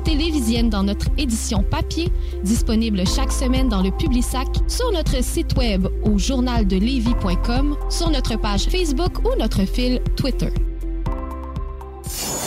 télévisienne dans notre édition papier, disponible chaque semaine dans le Publisac, sur notre site web au journaldelevy.com, sur notre page Facebook ou notre fil Twitter.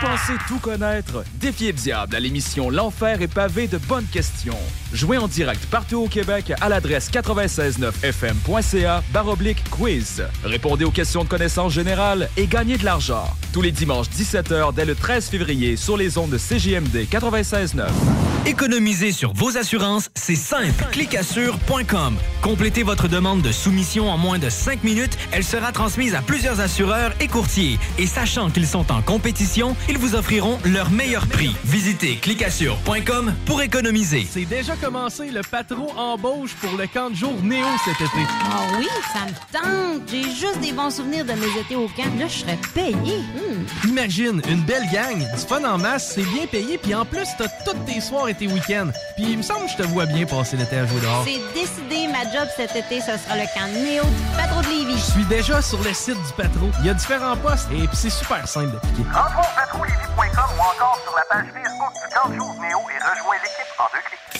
Pensez tout connaître? Défiez le diable à l'émission L'Enfer est pavé de bonnes questions. Jouez en direct partout au Québec à l'adresse 969fm.ca baroblique quiz. Répondez aux questions de connaissance générale et gagnez de l'argent. Tous les dimanches 17h dès le 13 février sur les ondes de CJMD 96.9. Économiser sur vos assurances, c'est simple. Clicassure.com. Complétez votre demande de soumission en moins de 5 minutes. Elle sera transmise à plusieurs assureurs et courtiers. Et sachant qu'ils sont en compétition, ils vous offriront leur meilleur prix. Visitez clicassure.com pour économiser. C'est déjà commencé le patron embauche pour le camp de jour Néo cet été. Ah oui, ça me tente. J'ai juste des bons souvenirs de mes étés au camp. Là, je serais payé. Hmm. Imagine, une belle gang, du fun en masse, c'est bien payé, puis en plus, t'as toutes tes soirs et tes week-ends. Puis il me semble que je te vois bien passer l'été à jouer dehors. C'est décidé, ma job cet été, ce sera le camp Néo du patron de Lévis. Je suis déjà sur le site du patron. Il y a différents postes et puis c'est super simple d'appliquer. Ou encore sur la page Facebook du camp de Néo et rejoins l'équipe en deux clics.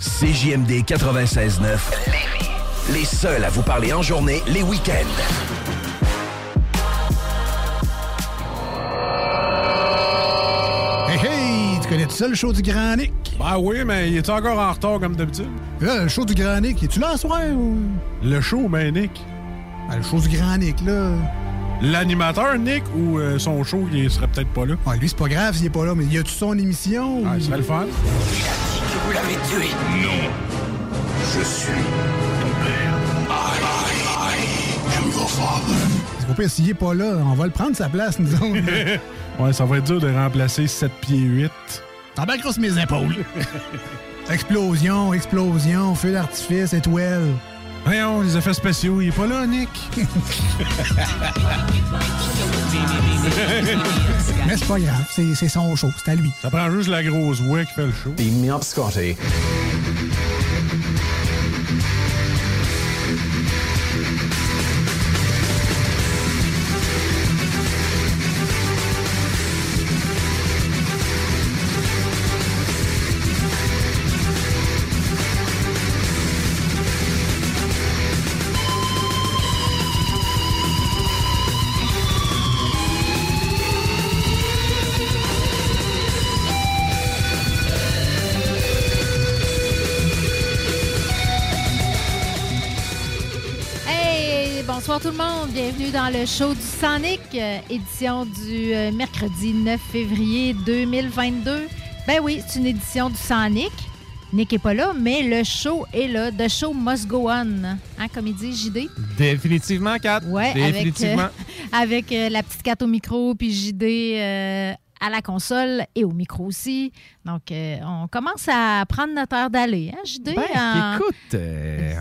CJMD 96.9 Les seuls à vous parler en journée, les week-ends. Hey, hey! Tu connais tout ça, le show du Grand Nick? Ben oui, mais il est encore en retard comme d'habitude? Là, le show du Grand Nick, es-tu là ce soir ou... Le show, ben Nick. Ben, le show du Grand Nick, là. L'animateur, Nick, ou euh, son show, il serait peut-être pas là? Ouais, lui, c'est pas grave s'il est pas là, mais y a-tu son émission? Ah, ou- il serait le fun. Vous l'avez tué Non. Je suis ton père. I, I am your father. C'est pas pire, s'il est pas là, on va le prendre sa place, nous autres. ouais, ça va être dur de remplacer 7 pieds 8. T'embarqueras sur mes épaules. explosion, explosion, feu d'artifice, étoile. Voyons, les effets spéciaux, il est pas là, Nick. Mais c'est pas grave, c'est son show, c'est à lui. Ça prend juste la grosse voix qui fait le show. Beam me up, Bienvenue dans le show du Sonic, euh, édition du euh, mercredi 9 février 2022. Ben oui, c'est une édition du Sonic. Nick est pas là, mais le show est là. The show must go on. Hein, comme il dit JD. Définitivement, Kat. Ouais, Définitivement. avec, euh, avec euh, la petite 4 au micro, puis JD euh, à la console et au micro aussi. Donc, euh, on commence à prendre notre heure d'aller, hein, JD? Ben, en- écoute, euh,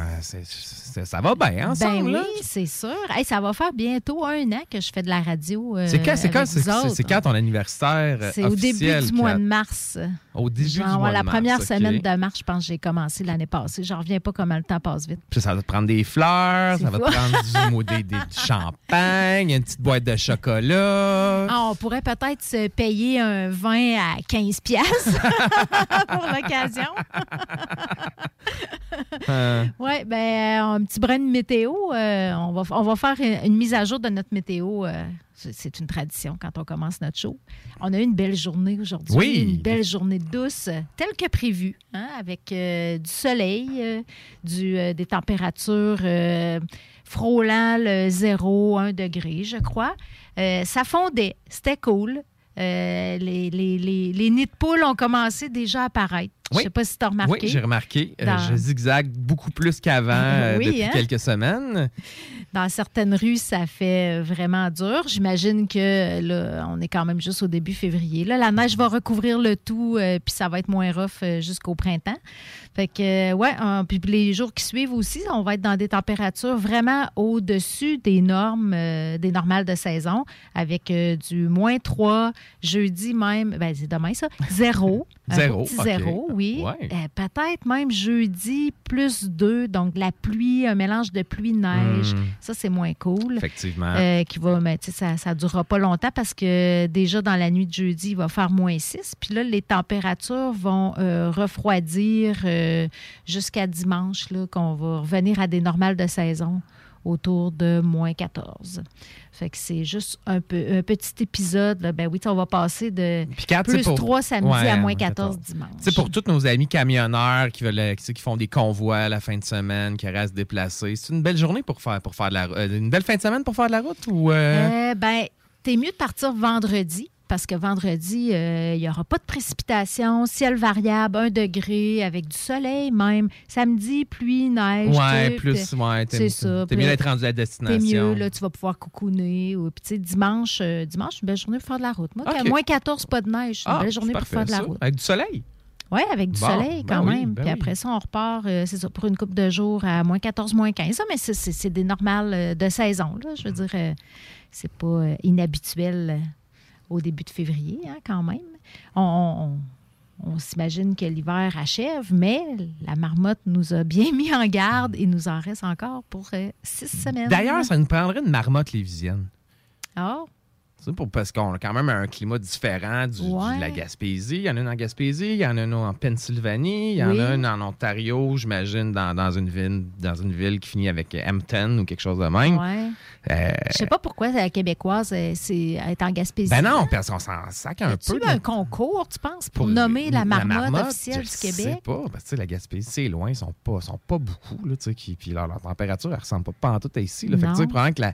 ça va bien Ben ensemble. oui, là. c'est sûr. Hey, ça va faire bientôt un an que je fais de la radio. euh, C'est quand, c'est quand, c'est, ton anniversaire euh, C'est au début du mois de mars. Au début Genre, du mois la de mars, première semaine de mars, je pense que j'ai commencé l'année passée. Je reviens pas comment le temps passe vite. Puis ça va te prendre des fleurs, ça va te prendre du, mot- des, des- du champagne, une petite boîte de chocolat. Ah, on pourrait peut-être se payer un vin à 15 pièces pour l'occasion. Euh, Oui, ben euh, un petit brin de météo. euh, on, va, on va faire une, une mise à jour de notre météo. euh, c'est une tradition quand on commence notre show. On a eu une belle journée aujourd'hui. Oui. Une belle journée douce, telle que prévue, hein, avec euh, du soleil, du, des températures frôlant le 0, 1 degré, je crois. Ça fondait. C'était cool. Les, les, les, les nids de poules ont commencé déjà à apparaître. Je Oui. sais pas si tu as remarqué. Oui, j'ai remarqué. Euh, Dans- je zigzague beaucoup plus qu'avant euh, Oui, depuis hein? quelques semaines. Dans certaines rues, ça fait vraiment dur. J'imagine que là, on est quand même juste au début février. Là, la neige va recouvrir le tout, euh, puis ça va être moins rough euh, jusqu'au printemps. Fait que, euh, ouais, euh, puis les jours qui suivent aussi, on va être dans des températures vraiment au-dessus des normes, euh, des normales de saison, avec euh, du moins 3, jeudi même, ben c'est demain ça, zéro. Un Zéro, petit OK. zéro, oui. Ouais. Euh, Peut-être même jeudi plus 2, donc la pluie, un mélange de pluie-neige. Hmm. Ça, c'est moins cool. Effectivement. Euh, qui va, mais, tu sais, ça ne durera pas longtemps parce que déjà dans la nuit de jeudi, il va faire moins 6. Puis là, les températures vont euh, refroidir euh, jusqu'à dimanche, là, qu'on va revenir à des normales de saison autour de moins 14. Fait que c'est juste un, peu, un petit épisode. là. Ben oui, on va passer de plus pour- 3 samedi Ouais, à moins moins 14 dimanche. Sais, pour tous nos amis camionneurs qui veulent, euh, qui, qui font des convois à la fin de semaine, qui restent déplacés, c'est une belle journée pour faire, pour faire de la euh, une belle fin de semaine pour faire de la route ou euh, Euh, ben, t'es mieux de partir vendredi parce que vendredi, euh, il n'y aura pas de précipitation, ciel variable, un degré, avec du soleil même. Samedi, pluie, neige. ouais, plus ouais, t'es- C'est ça. T'es mieux d'être rendu à la T'es destination. mieux, là, tu vas pouvoir cocooner. Ou, puis, tu sais, dimanche, euh, dimanche, une belle journée pour faire de la route. Moi, moins 14, pas de neige. Une Ah, belle journée pour faire de la ça. route. Avec du soleil? Oui, avec du Bon, soleil ben quand oui, même. ben Puis après ça, on repart, euh, c'est ça, pour une couple de jours à moins 14, moins 15. Ça, mais c'est- des normales euh, de saison. Là. Je veux dire, euh, c'est pas inhabituel au début de février, hein, quand même. On, on- on- on s'imagine que l'hiver achève, mais la marmotte nous a bien mis en garde et nous en reste encore pour euh, six semaines. D'ailleurs, ça nous prendrait une marmotte lévisienne. Ah, Tu sais, pour- parce qu'on a quand même un climat différent du, Ouais. de la Gaspésie. Il y en a une en Gaspésie, il y en a une en Pennsylvanie, il y en Oui. a une en Ontario, j'imagine, dans, dans une ville, dans une ville qui finit avec Hampton ou quelque chose de même. ouais. Euh, Je sais pas pourquoi la québécoise, euh, c'est être en Gaspésie. ben non, parce qu'on s'en sac un Tu peu. as un concours, tu penses, pour, nommer la marmotte, officielle je du Québec? sais pas, parce que tu la Gaspésie, c'est loin, ils sont pas, sont pas beaucoup, là, tu sais, qui- puis leur, leur température, elle ressemble pas, pas en tout à ici. Là. Fait que, tu probablement que la,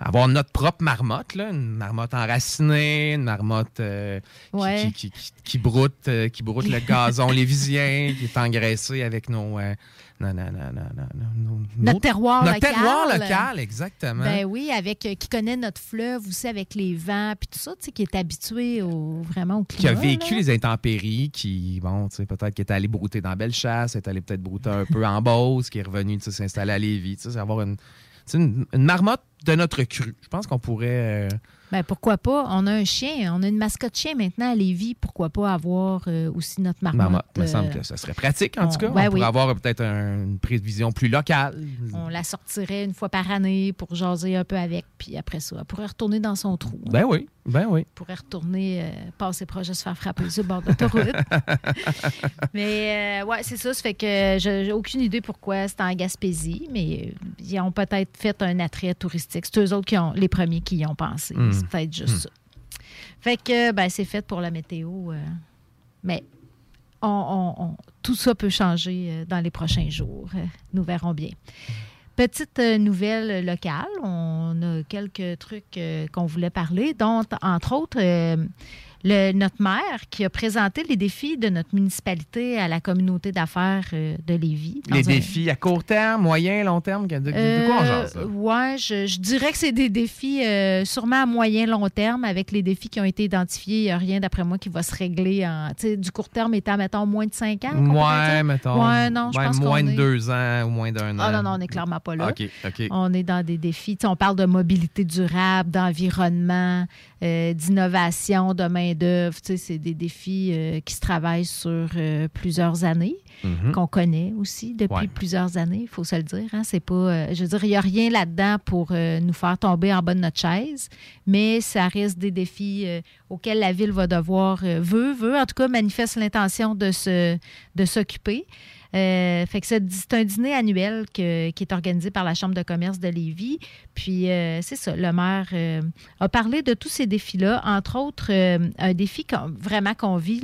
avoir notre propre marmotte, là, une marmotte enracinée, une marmotte euh, qui- Ouais. qui, qui, qui- qui broute, euh, qui broute le gazon lévisien, qui est engraissé avec nos, euh, non, non, non, Notre terroir notre local. terroir local, exactement. Ben oui, avec euh, qui connaît notre fleuve aussi avec les vents puis tout ça, tu sais, qui est habitué au vraiment au qui a climat. vécu là. les intempéries, qui, bon, tu sais, peut-être qui est allé brouter dans Bellechasse, est allé peut-être brouter un peu en Beauce, qui est revenu, tu sais, s'installer à Lévis, tu sais, c'est avoir une, sais, une, une marmotte de notre cru. Je pense qu'on pourrait... euh, Ben pourquoi pas? On a un chien, on a une mascotte chien maintenant à Lévis. Pourquoi pas avoir euh, aussi notre marmotte? marmotte. Il me euh, semble que ça serait pratique, en on- tout cas. ouais, on pourrait oui. avoir peut-être un- une prévision plus locale. On la sortirait une fois par année pour jaser un peu avec, puis après ça, elle pourrait retourner dans son trou. hein. Ben oui, ben oui. pourrait retourner euh, passer proche de se faire frapper sur le bord d'autoroute. mais euh, ouais, c'est ça. Ça fait que j'ai aucune idée pourquoi c'est en Gaspésie, mais euh, ils ont peut-être fait un attrait touristique. C'est eux autres qui ont les premiers qui y ont pensé. Mm. C'est peut-être juste Mm. ça. Fait que ben, c'est fait pour la météo. euh, mais on- on- on- tout ça peut changer euh, dans les prochains jours. Nous verrons bien. Petite euh, nouvelle locale, on a quelques trucs euh, qu'on voulait parler, dont entre autres euh, le- notre maire qui a présenté les défis de notre municipalité à la communauté d'affaires euh, de Lévis. Les un- défis à court terme, moyen, long terme, de, de- de quoi on jase, là? Euh, ouais, je, je dirais que c'est des défis euh, sûrement à moyen long terme avec les défis qui ont été identifiés. Il n'y a rien d'après moi qui va se régler en du court terme étant mettons moins de 5 ans. Ouais, mettons. Ouais, non, je Ouais, pense moins de est- deux ans ou moins d'un an. Ah non, non, on n'est clairement pas là. OK, OK. On est dans des défis. On parle de mobilité durable, d'environnement, euh, d'innovation, de main-d'œuvre. C'est des défis euh, qui se travaillent sur euh, plusieurs années, Mhm. qu'on connaît aussi depuis Ouais. plusieurs années, il faut se le dire. hein. C'est pas, je veux dire, il n'y a rien là-dedans pour nous faire tomber en bas de notre chaise, mais ça reste des défis auxquels la ville va devoir, veut, veut, en tout cas, manifeste l'intention de se- de s'occuper. Euh, fait que c'est un dîner annuel qui est organisé par la Chambre de commerce de Lévis. Puis, euh, c'est ça, le maire euh, a parlé de tous ces défis-là, entre autres, un défi vraiment qu'on vit,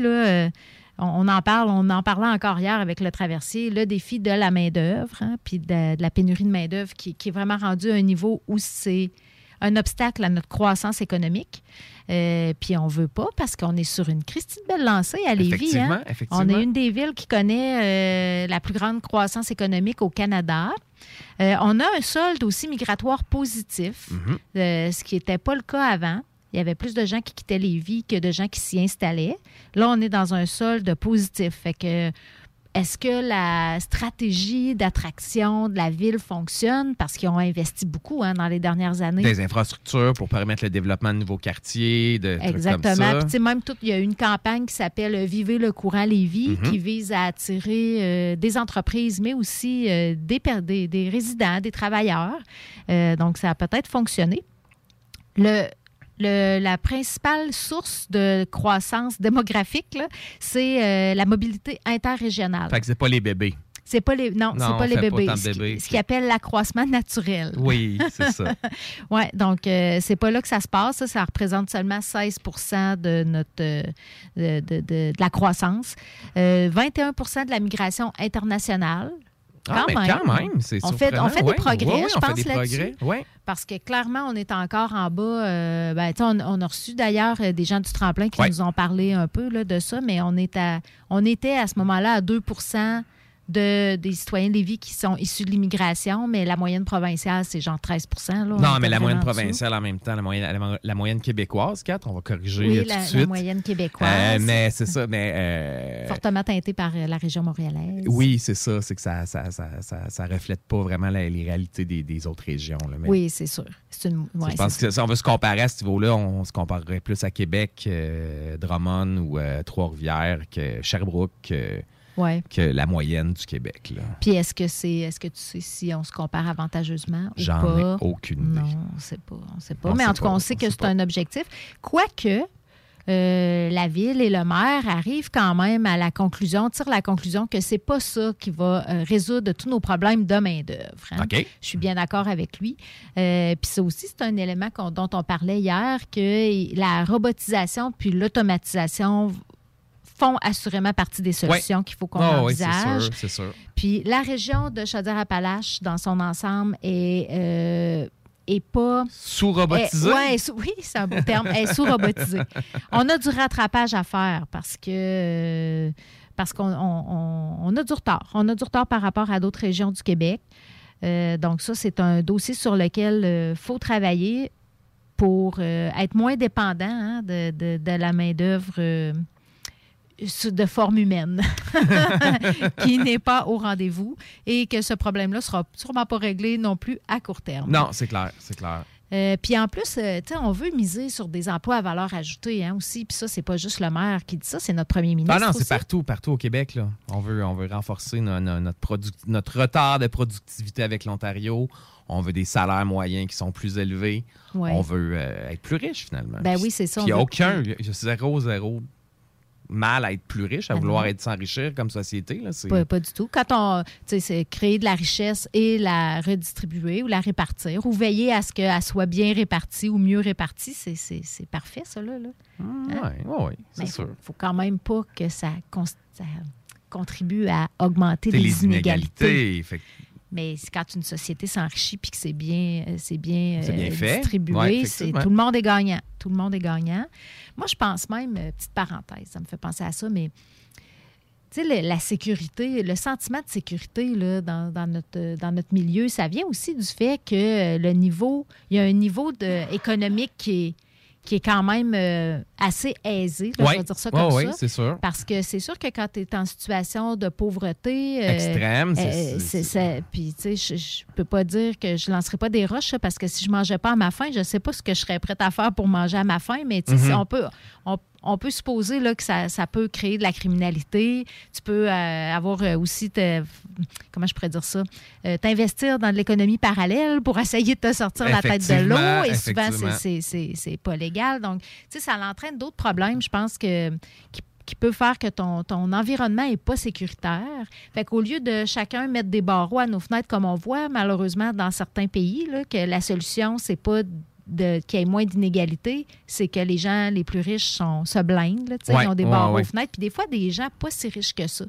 on, en parle, on en parlait encore hier avec le traversier, le défi de la main-d'œuvre, hein, puis de, de la pénurie de main-d'œuvre qui, qui est vraiment rendu à un niveau où c'est un obstacle à notre croissance économique. Euh, puis on veut pas parce qu'on est sur une Christine belle lancée à Lévis. Effectivement, hein. effectivement. On est une des villes qui connaît euh, la plus grande croissance économique au Canada. Euh, on a un solde aussi migratoire positif, Mhm. ce qui n'était pas le cas avant. Il y avait plus de gens qui quittaient Lévis que de gens qui s'y installaient. Là, on est dans un solde positif. Fait que est-ce que la stratégie d'attraction de la ville fonctionne? Parce qu'ils ont investi beaucoup hein, dans les dernières années. Des infrastructures pour permettre le développement de nouveaux quartiers, de trucs comme Exactement. ça. Puis, tu sais, même tout, il y a une campagne qui s'appelle Vivez le courant Lévis Mhm. qui vise à attirer euh, des entreprises, mais aussi euh, des, per- des, des résidents, des travailleurs. Euh, donc, ça a peut-être fonctionné. Le, le- la principale source de croissance démographique, c'est euh, la mobilité interrégionale. Fait que c'est pas les bébés. C'est pas les non, Non, c'est pas les pas bébés. Ce qui- bébés. Ce qu'ils appellent l'accroissement naturel. Oui, c'est ça. Oui, donc euh, c'est pas là que ça se passe. Ça, ça représente seulement 16 de notre euh, de, de- de- de la croissance. Euh, 21% de la migration internationale. Ah, Quand mais même. quand même, c'est on fait, on surprenant, fait ouais. des progrès, Ouais, je pense, des là-dessus. ouais. Parce que clairement, on est encore en bas. euh, ben, on, on a reçu d'ailleurs euh, des gens du tremplin qui nous ont parlé un peu là, de ça, mais on, est à, on était à ce moment-là à 2 de, des citoyens de Lévis qui sont issus de l'immigration, mais la moyenne provinciale, c'est genre 13 là. On Non, mais la moyenne provinciale en même temps, la moyenne, la, la moyenne québécoise, 4, on va corriger Oui, tout la, de la suite. moyenne québécoise. Euh, mais c'est ça, mais. euh, Fortement teintée par euh, la région montréalaise. oui, c'est ça, c'est que ça ça, ça, ça, ça reflète pas vraiment la- les réalités des, des autres régions. là, mais- Oui, c'est sûr. C'est une. ouais, je pense que si on veut se comparer à ce niveau-là, on se comparerait plus à Québec, euh, Drummond ou Trois-Rivières que Sherbrooke, Ouais. que la moyenne du Québec. là. Puis est-ce que c'est est-ce que tu sais si on se compare avantageusement ou J'en pas? ai aucune idée. Non, on sait pas. On sait pas. On Mais sait en tout cas, on sait on que sait c'est pas. un objectif. Quoique. euh, la ville et le maire arrivent quand même à la conclusion, tirent la conclusion que c'est pas ça qui va euh, résoudre tous nos problèmes de main-d'œuvre. hein. OK. Je suis bien d'accord avec lui. Euh, puis ça aussi, c'est un élément qu'on- dont on parlait hier, que la robotisation puis l'automatisation font assurément partie des solutions qu'il faut qu'on Ah oui, c'est envisage. sûr, c'est sûr. Puis la région de Chaudière-Appalaches, dans son ensemble, est, euh, est pas... Sous-robotisée? est- ouais, sous- oui, c'est un beau terme. Elle est sous-robotisée. on a du rattrapage à faire parce que... euh, parce qu'on on- a du retard. On a du retard par rapport à d'autres régions du Québec. Euh, donc ça, c'est un dossier sur lequel il faut travailler pour euh, être moins dépendant hein, de, de- de la main-d'œuvre euh, de forme humaine qui n'est pas au rendez-vous et que ce problème-là ne sera sûrement pas réglé non plus à court terme. Non, c'est clair, c'est clair. Euh, puis en plus, euh, on veut miser sur des emplois à valeur ajoutée hein, aussi. Puis ça, c'est pas juste le maire qui dit ça, c'est notre premier ministre. Ah non, c'est partout, partout au Québec. Là. On, veut, on veut renforcer no- no- notre, retard de productivité avec l'Ontario. On veut des salaires moyens qui sont plus élevés. Ouais. On veut euh, être plus riche, finalement. Ben oui, c'est ça, il n'y a veut aucun, il y a zéro, zéro mal à être plus riche, à Ben vouloir être s'enrichir comme société. Là, c'est- Pas, pas du tout. Quand on, tu sais, c'est créer de la richesse et la redistribuer ou la répartir ou veiller à ce qu'elle soit bien répartie ou mieux répartie, c'est, c'est- c'est parfait, ça, là. là. Oui, Hein? oui, c'est Mais sûr. faut, faut quand même pas que ça, ça contribue à augmenter C'est les, les inégalités. inégalités. Fait que Mais quand une société s'enrichit puis que c'est bien, euh, c'est bien, euh, fait. distribué, Ouais, c'est, tout le monde est gagnant. Tout le monde est gagnant. Moi, je pense même, euh, petite parenthèse, ça me fait penser à ça, mais tu sais, la sécurité, le sentiment de sécurité là, dans, dans notre, dans notre milieu, ça vient aussi du fait que le niveau, il y a un niveau de, économique qui est, qui est quand même euh, assez aisé, là, Ouais. je vais dire ça comme ouais, ça. c'est sûr. Parce que c'est sûr que quand tu es en situation de pauvreté... euh, Extrême, c'est- euh, c'est- c'est- Puis, tu sais, je- peux pas dire que je lancerai pas des roches, parce que si je mangeais pas à ma faim, je sais pas ce que je serais prête à faire pour manger à ma faim, mais tu sais, Mhm. on peut... On, on peut supposer là, que ça, ça peut créer de la criminalité. Tu peux euh, avoir euh, aussi, te- comment je pourrais dire ça, Euh, t'investir dans de l'économie parallèle pour essayer de te sortir la tête de l'eau. Et souvent, c'est- pas légal. Donc, tu sais, ça entraîne d'autres problèmes, je pense, que, qui, qui peut faire que ton, ton environnement n'est pas sécuritaire. Fait qu'au lieu de chacun mettre des barreaux à nos fenêtres, comme on voit malheureusement dans certains pays, là, que la solution, c'est pas de- qu'il y ait moins d'inégalités, c'est que les gens les plus riches sont, se blindent. là, Ouais, ils ont des ouais, ouais. aux fenêtres. Puis des fois, des gens pas si riches que ça.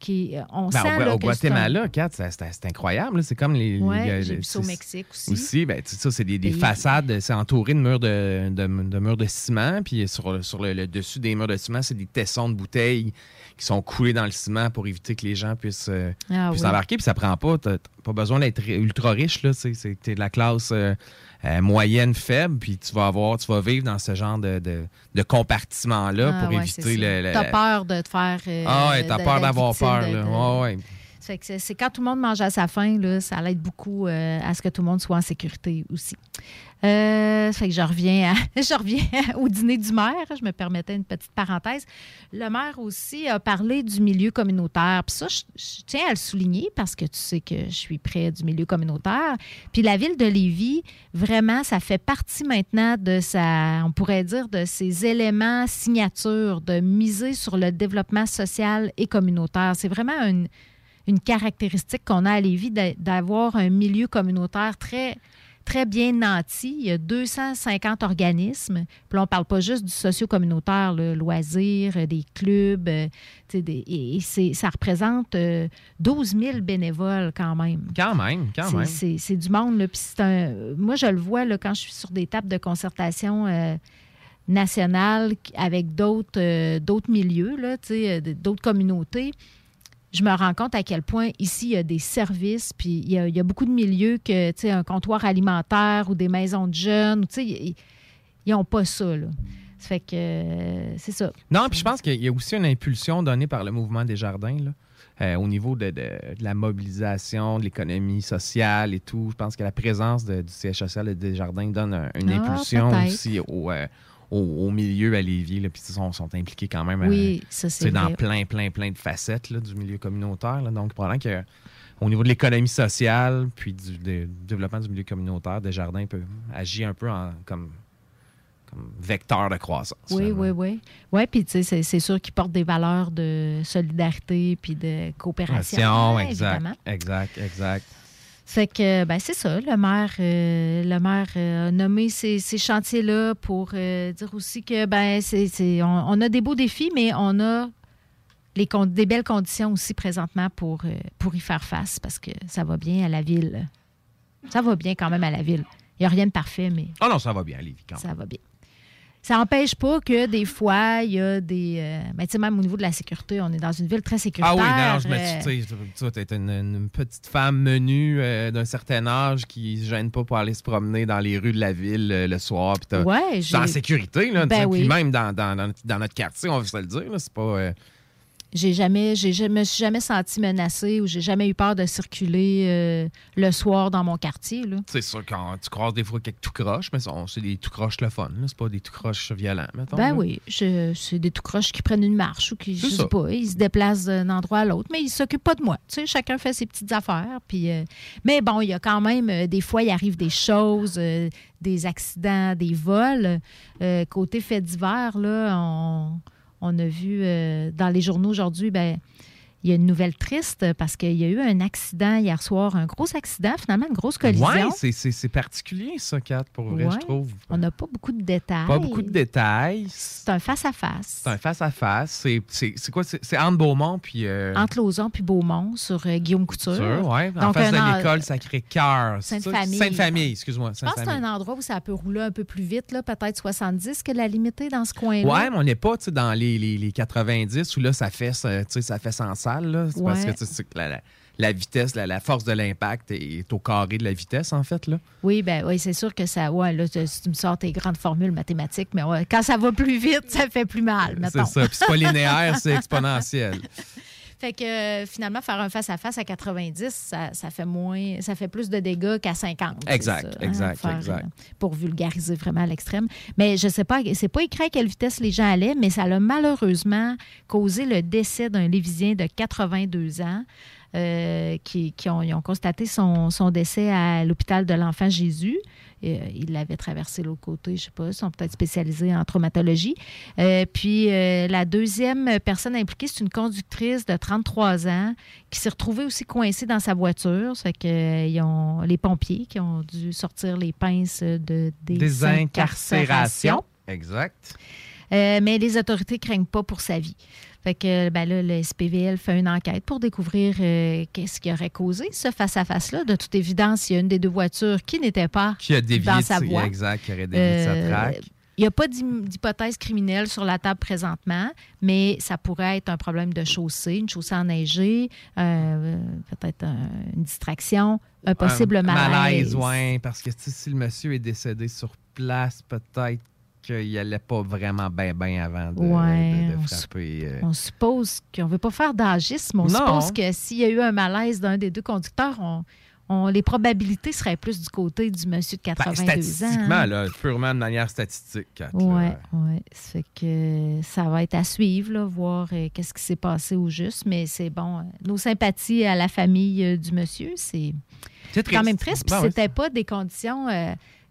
Qui, euh, on Ben, sent au, là, au Guatemala, Kat, c'est- incroyable. là. C'est comme les. Ouais, les- j'ai les- vu ça au Mexique aussi. Aussi, ben, tu sais, ça, c'est des, façades, c'est entouré de murs de, de, de murs de ciment. Puis sur, le- sur le, le dessus des murs de ciment, c'est des tessons de bouteilles qui sont coulés dans le ciment pour éviter que les gens puissent, euh, Ah puissent oui. embarquer. Puis ça prend pas, t'as t'as pas besoin d'être ultra riche. là, C'est t'es de la classe euh, euh, moyenne, faible. Puis tu vas avoir, tu vas vivre dans ce genre de, de, de compartiment-là Ah pour ouais, éviter le. le- T'as peur de te faire. euh, Ah ouais, t'as de- peur d'avoir peur. là. de- ouais. C'est- quand tout le monde mange à sa faim, là, ça l'aide beaucoup euh, à ce que tout le monde soit en sécurité aussi. Euh, que je reviens, je reviens au dîner du maire. Je me permettais une petite parenthèse. Le maire aussi a parlé du milieu communautaire. Puis ça, je, je tiens à le souligner parce que tu sais que je suis près du milieu communautaire. Puis la ville de Lévis, vraiment, ça fait partie maintenant de sa, on pourrait dire, de ses éléments signatures de miser sur le développement social et communautaire. C'est vraiment une, une caractéristique qu'on a à Lévis d'a- d'avoir un milieu communautaire très très bien nanti. Il y a 250 organismes. Puis là, on ne parle pas juste du socio-communautaire, le loisir, euh, des clubs. euh, des- et ça représente euh, 12 000 bénévoles quand même. Quand même, quand même. C'est du monde. Là, un- moi, je le vois là, quand je suis sur des tables de concertation euh, nationale avec d'autres euh, milieux, euh, d'autres communautés. Je me rends compte à quel point ici, il y a des services, puis il y a, il y a beaucoup de milieux que, tu sais, un comptoir alimentaire ou des maisons de jeunes, tu sais, ils n'ont pas ça, là. Ça fait que euh, c'est ça. Non, puis je pense qu'il y a aussi une impulsion donnée par le mouvement des jardins là, euh, au niveau de, de- de la mobilisation, de l'économie sociale et tout. Je pense que la présence de- du siège social des jardins donne un- une Ah, impulsion aussi au, euh, au, au milieu à Lévis. Là, puis ils sont, sont impliqués quand même euh, Oui, ça, c'est tu sais, dans plein, plein, plein de facettes là, du milieu communautaire. là. Donc, probablement que au niveau de l'économie sociale, puis du, de- du développement du milieu communautaire, Desjardins peut agir un peu en- comme, comme vecteur de croissance. Oui, oui, oui. Oui, puis tu sais, c'est- sûr qu'ils portent des valeurs de solidarité puis de coopération. Hein, exact, évidemment. exact, exact. Fait que, ben, c'est ça. Le maire, euh, le maire euh, a nommé ces, ces chantiers-là pour euh, dire aussi que, ben, c'est, on, on a des beaux défis, mais on a les, des belles conditions aussi présentement pour, pour y faire face parce que ça va bien à la ville. Ça va bien quand même à la ville. Il n'y a rien de parfait, mais Ah non, ça va bien, Lévis, quand même. ça va bien. Ça n'empêche pas que des fois, il y a des. euh, ben, tu sais, même au niveau de la sécurité, on est dans une ville très Ah sécuritaire. oui, non, je me suis, tu sais, tu es une, une petite femme menue euh, d'un certain âge qui se gêne pas pour aller se promener dans les rues de la ville euh, le soir. Puis t'as- Ouais, en sécurité, là. Ben Puis même dans, dans, dans, notre- quartier, on va se le dire, là, c'est pas... J'ai jamais, j'ai, suis jamais sentie menacée ou j'ai jamais eu peur de circuler euh, le soir dans mon quartier. C'est sûr, quand tu croises des fois quelques tout croches, mais c'est des tout croches le fun. C'est pas des tout croches violents, mettons. Ben là. oui, c'est des tout croches qui prennent une marche ou qui, je sais pas, ils se déplacent d'un endroit à l'autre, mais ils s'occupent pas de moi. Tu sais, chacun fait ses petites affaires. Puis, euh, mais bon, il y a quand même, euh, des fois, il arrive des choses, des accidents, des vols. Côté fait divers, là, on, on a vu euh, dans les journaux aujourd'hui, ben il y a une nouvelle triste parce qu'il y a eu un accident hier soir, un gros accident, finalement, une grosse collision. Ouais, c'est- particulier, ça, Kat, pour vrai, Ouais. je trouve. On n'a pas beaucoup de détails. Pas beaucoup de détails. C'est un face-à-face. C'est un face-à-face. C'est- quoi? C'est Anne Beaumont, puis... euh, Entre Lauson puis Beaumont sur euh, Guillaume Couture. Couture, ouais, en Donc, face un en- de l'école Sacré-Cœur. Sainte-Famille. Sainte-Famille, excuse-moi. Je pense que c'est un endroit où ça peut rouler un peu plus vite, peut-être 70 que la limitée dans ce coin-là. Ouais, mais on n'est pas dans les, les, les 90 où là, ça fait, ça, fait 100 là. Parce que c'est la, la- la vitesse, la, la force de l'impact est au carré de la vitesse, en fait. Là. Oui, ben oui, c'est sûr que ça. Ouais, là, tu, tu me sors tes grandes formules mathématiques, mais ouais, quand ça va plus vite, ça fait plus mal, C'est ça. Puis c'est pas linéaire, c'est exponentiel. Fait que euh, finalement, faire un face-à-face à 90, ça, ça fait moins, ça fait plus de dégâts qu'à 50. c'est Exact, ça, exact, Faire, exact. euh, pour vulgariser vraiment à l'extrême. Mais je sais pas, c'est pas écrit à quelle vitesse les gens allaient, mais ça a malheureusement causé le décès d'un Lévisien de 82 ans. euh, qui, qui ont, ils ont constaté son, son décès à l'hôpital de l'Enfant Jésus. Euh, il l'avait traversé l'autre côté, je sais pas, ils sont peut-être spécialisés en traumatologie. Euh, puis euh, la deuxième personne impliquée, c'est une conductrice de 33 ans qui s'est retrouvée aussi coincée dans sa voiture. Ça fait que, ils ont, les pompiers qui ont dû sortir les pinces de désincarcération. Exact. Mais les autorités craignent pas pour sa vie. Fait que ben là, le SPVL fait une enquête pour découvrir euh, qu'est-ce qui aurait causé ce face-à-face-là. De toute évidence, il y a une des deux voitures qui n'était pas Qui a dévié dans sa voie. exact, qui aurait dévié sa Euh, traque. Il n'y a pas d'hy- d'hypothèse criminelle sur la table présentement, mais ça pourrait être un problème de chaussée, une chaussée enneigée, euh, peut-être un- une distraction, un possible malaise. oui, parce que si le monsieur est décédé sur place, peut-être qu'il n'allait pas vraiment bien bien avant de, Ouais, de- de on frapper. euh. On suppose qu'on ne veut pas faire d'agisme. On Non. suppose que s'il y a eu un malaise d'un des deux conducteurs, on, on- les probabilités seraient plus du côté du monsieur de Ben, 82 ans. statistiquement, là, purement de manière statistique. Oui, oui. Ça fait que ça va être à suivre, là, voir euh, qu'est-ce qui s'est passé au juste. Mais c'est bon. euh, nos sympathies à la famille euh, du monsieur, c'est quand même triste. Puis Ben oui. c'était pas des conditions.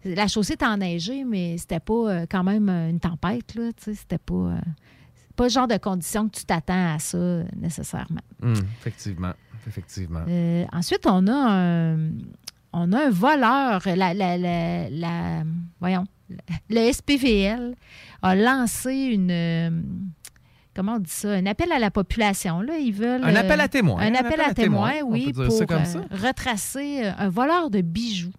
La chaussée était enneigée, mais c'était pas euh, quand même euh, une tempête. Là, c'était pas, euh, pas le genre de conditions que tu t'attends à ça nécessairement. Hum, effectivement. Effectivement. Euh, ensuite, on a un, on a un voleur. La, la- la- la- voyons, le SPVL a lancé une. Comment on dit ça? Un appel à la population. Là. Ils veulent. Un appel à témoins. Un appel à témoins, oui, pour ça euh, retracer un voleur de bijoux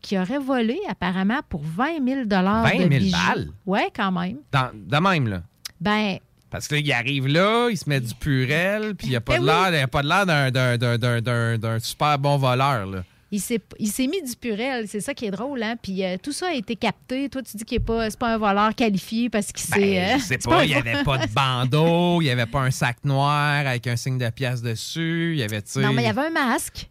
qui aurait volé apparemment pour 20 000 de 20 000 bijoux. balles? Oui, quand même. Dans, de même, là? Ben, Parce que là, il arrive là, il se met du purel, puis il pas, Ben de a pas de l'air d'un super bon voleur. Là. Il s'est, s'est mis du purel, c'est ça qui est drôle, hein? Puis euh, tout ça a été capté. Toi, tu dis qu'il n'est pas, c'est pas un voleur qualifié parce qu'il s'est. Ben, euh, je sais c'est pas, il n'y avait pas de bandeau, il n'y avait pas un sac noir avec un signe de pièce dessus, il y avait, sais... Non, mais il y avait un masque.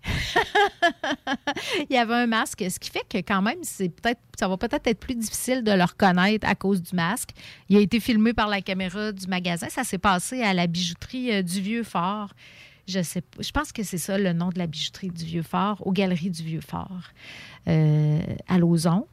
il y avait un masque, ce qui fait que quand même, c'est peut-être, ça va peut-être être plus difficile de le reconnaître à cause du masque. Il a été filmé par la caméra du magasin. Ça s'est passé à la bijouterie euh, du Vieux-Fort. Je sais. Je pense que c'est ça le nom de la bijouterie du Vieux-Fort, aux Galeries du Vieux-Fort, euh, à Lauson.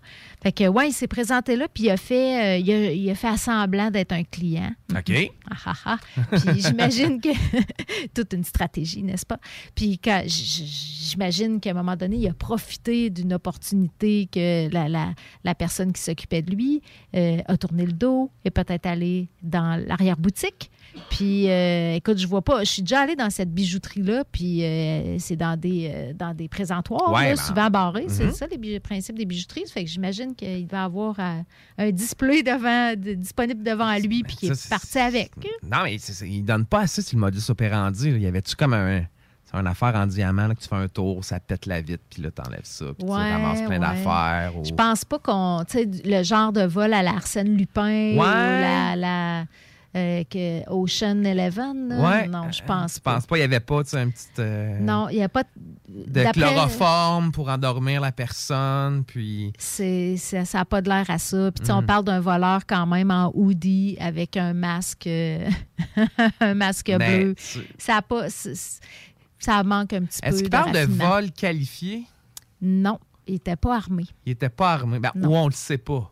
Fait que, ouais, il s'est présenté là, puis il a fait, euh, il a, il a fait semblant d'être un client. OK. Ah, ah, ah. Puis j'imagine que toute une stratégie, n'est-ce pas? Puis quand- j'imagine qu'à un moment donné, il a profité d'une opportunité que la, la- la personne qui s'occupait de lui euh, a tourné le dos et peut-être allé dans l'arrière-boutique. Puis euh, écoute, je vois pas. Je suis déjà allée dans cette bijouterie-là, puis euh, c'est dans des, euh, dans des présentoirs, Ouais, là, ben, souvent barrés. C'est mhm. ça, les principes des bijouteries. Ça fait que j'imagine qu'il va avoir un display devant, de- disponible devant lui, puis qu'il est parti avec. Non, mais il donne pas assez sur le modus operandi. là. Il y avait-tu comme un... C'est une affaire en diamant, là, que tu fais un tour, ça pète la vitre, puis là, t'enlèves ça, puis Ouais, tu ramasses plein ouais. d'affaires. ou- Je pense pas qu'on. Tu sais, le genre de vol à la Arsène Lupin ou la. la euh, que Ocean Eleven. Ouais. Non, je Euh, pense Je pas. pense pas, il n'y avait pas, tu sais, un petit... euh, Non, il n'y a pas. De chloroforme pour endormir la personne, puis... C'est, ça n'a pas de l'air à ça. Puis, tu sais, on Mhm. parle d'un voleur quand même en hoodie avec un masque, un masque Mais bleu. tu- Ça a pas. ça manque un petit peu. Est-ce qu'il parle de vol qualifié? Non, il n'était pas armé. Il était pas armé. Ben, ou on le sait pas.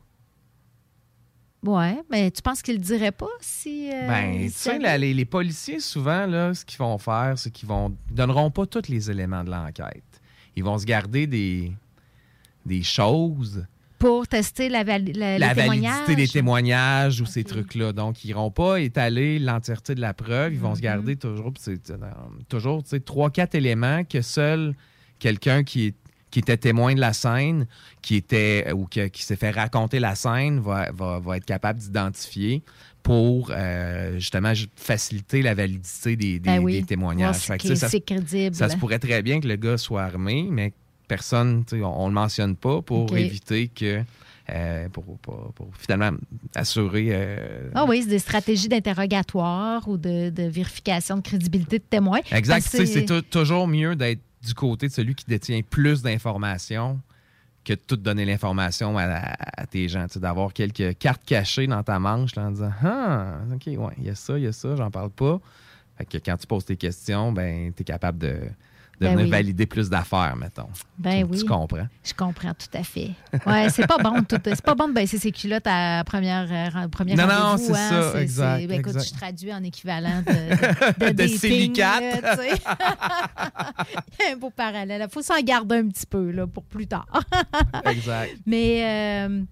Ouais, mais tu penses qu'ils le diraient pas si. euh, Ben, tu sais, les, les policiers, souvent, là, ce qu'ils vont faire, c'est qu'ils vont donneront pas tous les éléments de l'enquête. Ils vont se garder des, des choses, Pour tester la, la, la les témoignages. validité des témoignages? ou ces trucs-là. Donc, ils n'iront pas étaler l'entièreté de la preuve. Ils vont Mhm. se garder toujours, euh, toujours tu sais, trois, quatre éléments que seul quelqu'un qui est qui était témoin de la scène, qui était ou que- qui s'est fait raconter la scène, va, va- va être capable d'identifier pour euh, justement ju- faciliter la validité des, des- Ben oui, des témoignages. Fait que, ça, c'est crédible. ça se pourrait très bien que le gars soit armé, mais personne, on, on le mentionne pas pour éviter que. euh, pour, pour- pour finalement assurer. euh, Ah oui, c'est des stratégies d'interrogatoire ou de, de vérification de crédibilité de témoins. Exact. Sais, C'est tou- toujours mieux d'être du côté de celui qui détient plus d'informations que de tout donner l'information à, tes gens. D'avoir quelques cartes cachées dans ta manche là, en disant Ah, OK, ouais, il y a ça, il y a ça, j'en parle pas. Fait que quand tu poses tes questions, ben, tu es capable de, de Ben venir oui. valider plus d'affaires, mettons. Ben tu, oui. tu comprends? Je comprends tout à fait. Ouais, c'est pas bon. C'est pas bon de baisser ses culottes à première, euh, première Non, non, c'est hein. ça, exact, ben, écoute, je traduis en équivalent de, de, de silicate. Il y a un beau parallèle. Il faut s'en garder un petit peu là, pour plus tard. Exact. Mais euh,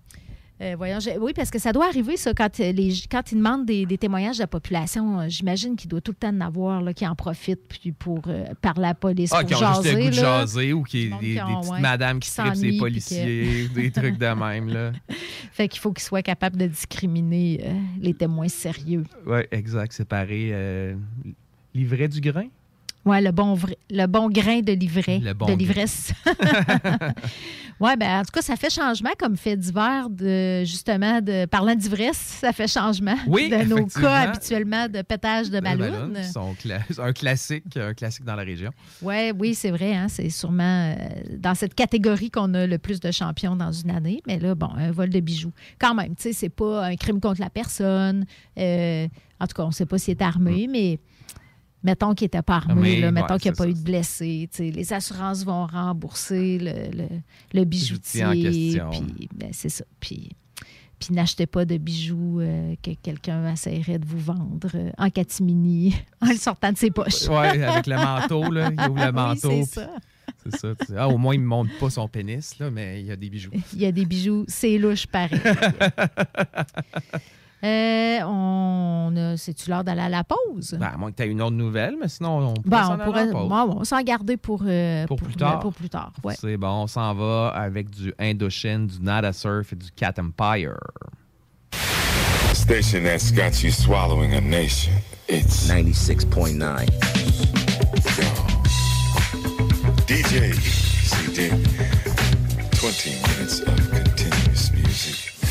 euh, voyons, oui, parce que ça doit arriver, ça, quand, euh, les, quand ils demandent des, des témoignages de la population. euh, J'imagine qu'il doit tout le temps en avoir là, qui en profitent puis pour euh, parler à la police. Ah, pour qui ont juste le jaser, goût de jaser ou qui des, des petites ouais, madames qui qui trippent s'ennuient, les puis policiers, des trucs de même. Là. Fait qu'il faut qu'ils soient capables de discriminer euh, les témoins sérieux. Oui, exact. Séparer livret du grain. Ouais, le bon, vrai- le bon grain de livret, Le bon de l'ivresse. ouais, ben en tout cas, ça fait changement comme fait divers de justement de parlant d'ivresse, ça fait changement Oui, de nos cas habituellement de pétage de ballon. cla- un classique, un classique dans la région. Ouais, oui, c'est vrai. hein, c'est sûrement euh, dans cette catégorie qu'on a le plus de champions dans une année. Mais là, bon, un vol de bijoux. Quand même, tu sais, c'est pas un crime contre la personne. Euh, en tout cas, on ne sait pas s'il est armé, mais mettons qu'il n'était pas armé, ouais, mettons qu'il n'y a pas eu de sais, Les assurances vont rembourser le, le- le bijoutier. en question. Puis, ben, c'est ça. Puis, puis n'achetez pas de bijoux euh, que quelqu'un essaierait de vous vendre euh, en catimini en le sortant de ses poches. Oui, avec le manteau, là. Il ouvre le Oui, manteau. c'est ça. C'est ça. tu sais. Ah, au moins, il ne montre pas son pénis, là, mais il y a des bijoux. Il y a des bijoux, c'est louche pareil. Euh, on a, c'est-tu l'heure d'aller à la pause? Ben, à moins que tu aies une autre nouvelle, mais sinon, on pourrait Bon, s'en on pourrait, bon, on s'en garder pour, euh, Pour plus tard. Pour plus tard, ouais. C'est bon, on s'en va avec du Indochine, du Nada Surf et du Cat Empire. Station that's got you swallowing a nation. It's 96.9. DJ CD. 20 minutes of.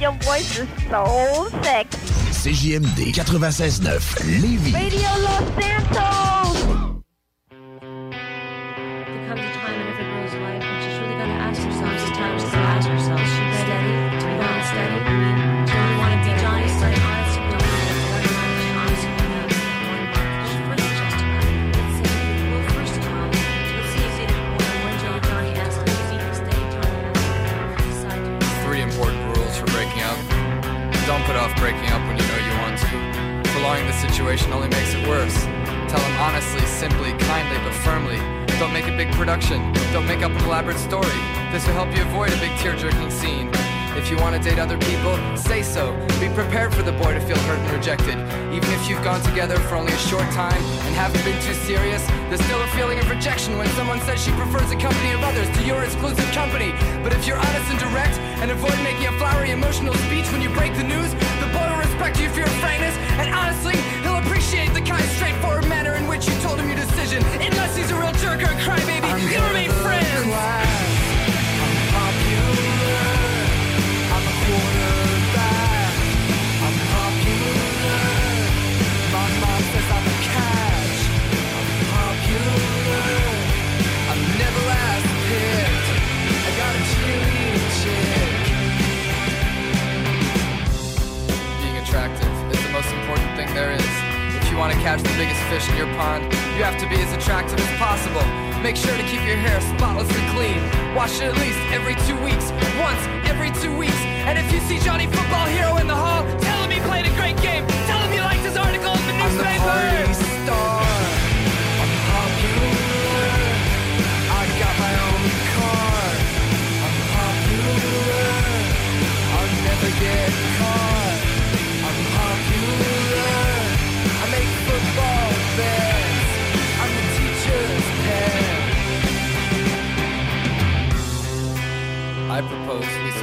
your voice is so sexy. CJMD 96.9, Lévis. Radio Los Santos.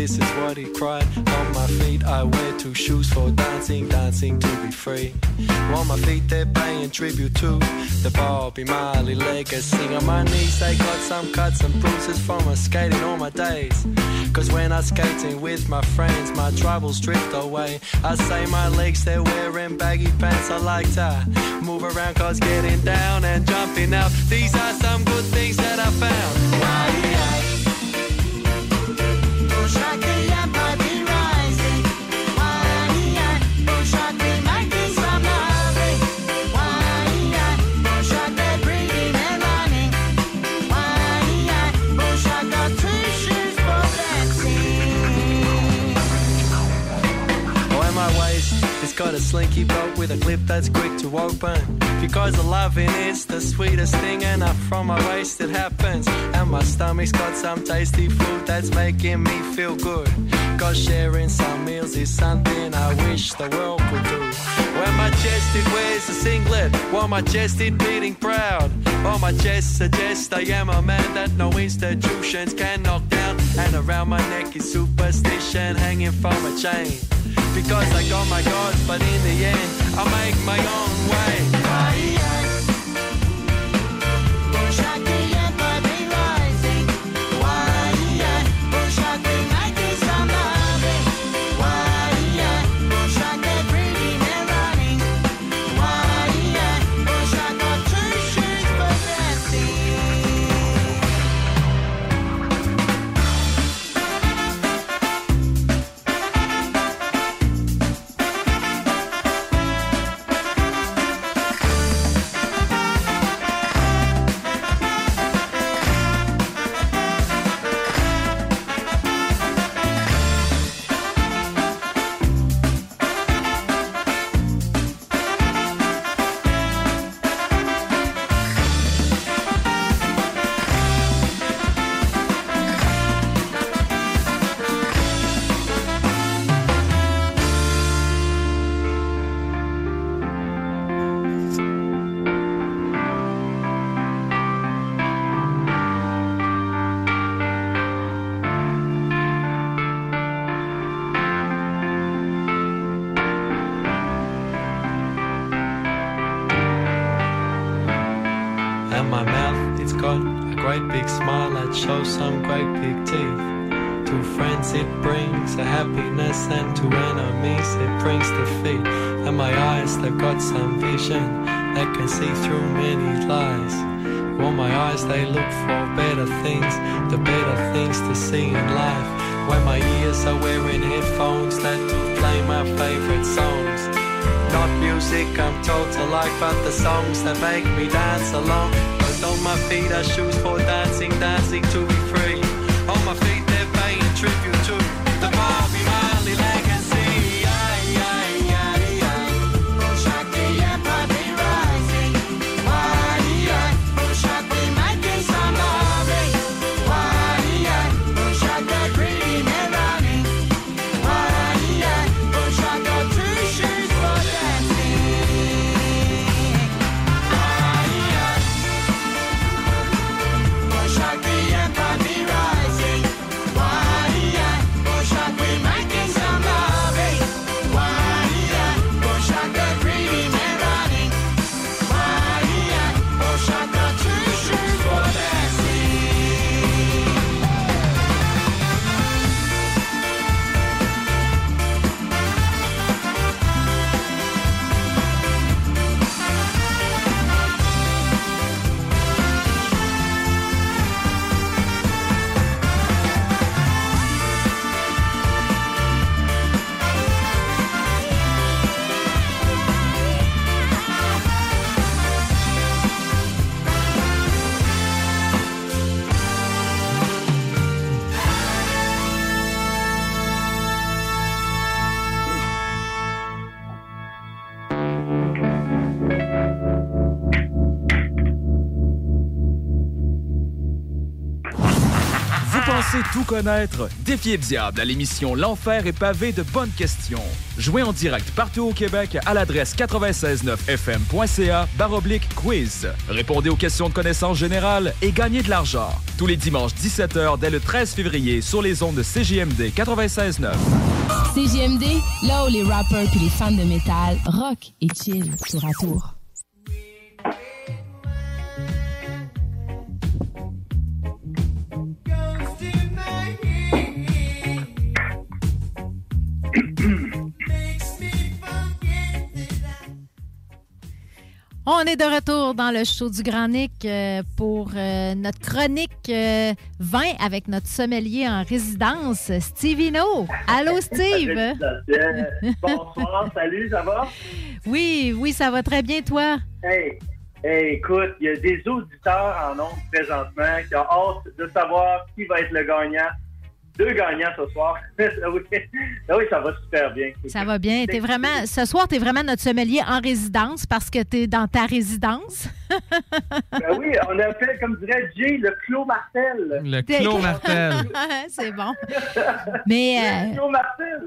This is what he cried. On my feet, I wear two shoes for dancing, dancing to be free. On my feet, they're paying tribute to the Bobby Marley legacy. On my knees, they got some cuts and bruises from us skating all my days. Cause when I skating with my friends, my troubles drift away. I say my legs, they're wearing baggy pants. I like to move around cause getting down and jumping out. These are some good things that I found. got a slinky boat with a clip that's quick to open. Because you loving is it's the sweetest thing, and up from my waist it happens. And my stomach's got some tasty food that's making me feel good. Cause sharing some meals is something I wish the world could do. When my chest it wears a singlet, while my chest it beating proud. While my chest suggests I am a man that no institutions can knock down. And around my neck is superstition hanging from a chain. Because I got my gods, but in the end, I make my own way. They've got some vision that can see through many lies. Well, my eyes, they look for better things, the better things to see in life. When my ears are wearing headphones that do play my favorite songs. Not music I'm told to like, but the songs that make me dance along. Cause on my feet are shoes for dancing, dancing to be Défiez le diable à l'émission L'Enfer est pavé de bonnes questions. Jouez en direct partout au Québec à l'adresse 969fm.ca baroblique quiz. Répondez aux questions de connaissance générale et gagnez de l'argent. Tous les dimanches 17h dès le 13 février sur les ondes de CJMD 96.9. CJMD, là où les rappers puis les fans de métal rock et chill tour à tour. On est de retour dans le show du Grand Nick euh, pour euh, notre chronique euh, vin avec notre sommelier en résidence, Steve Hino. Allô, Steve? Bonsoir, salut, ça va? Oui, oui, ça va très bien, toi? Hey, hey, écoute, il y a des auditeurs en ondes présentement qui ont hâte de savoir qui va être le gagnant deux gagnants ce soir. Ah oui. Ah oui, ça va super bien. Ça va bien. T'es vraiment, ce soir, tu es vraiment notre sommelier en résidence parce que tu es dans ta résidence. Ben oui, on a fait, comme dirait Jay, le Clos Martel. Le Clos Martel. C'est bon. Mais Le euh, Clos Martel.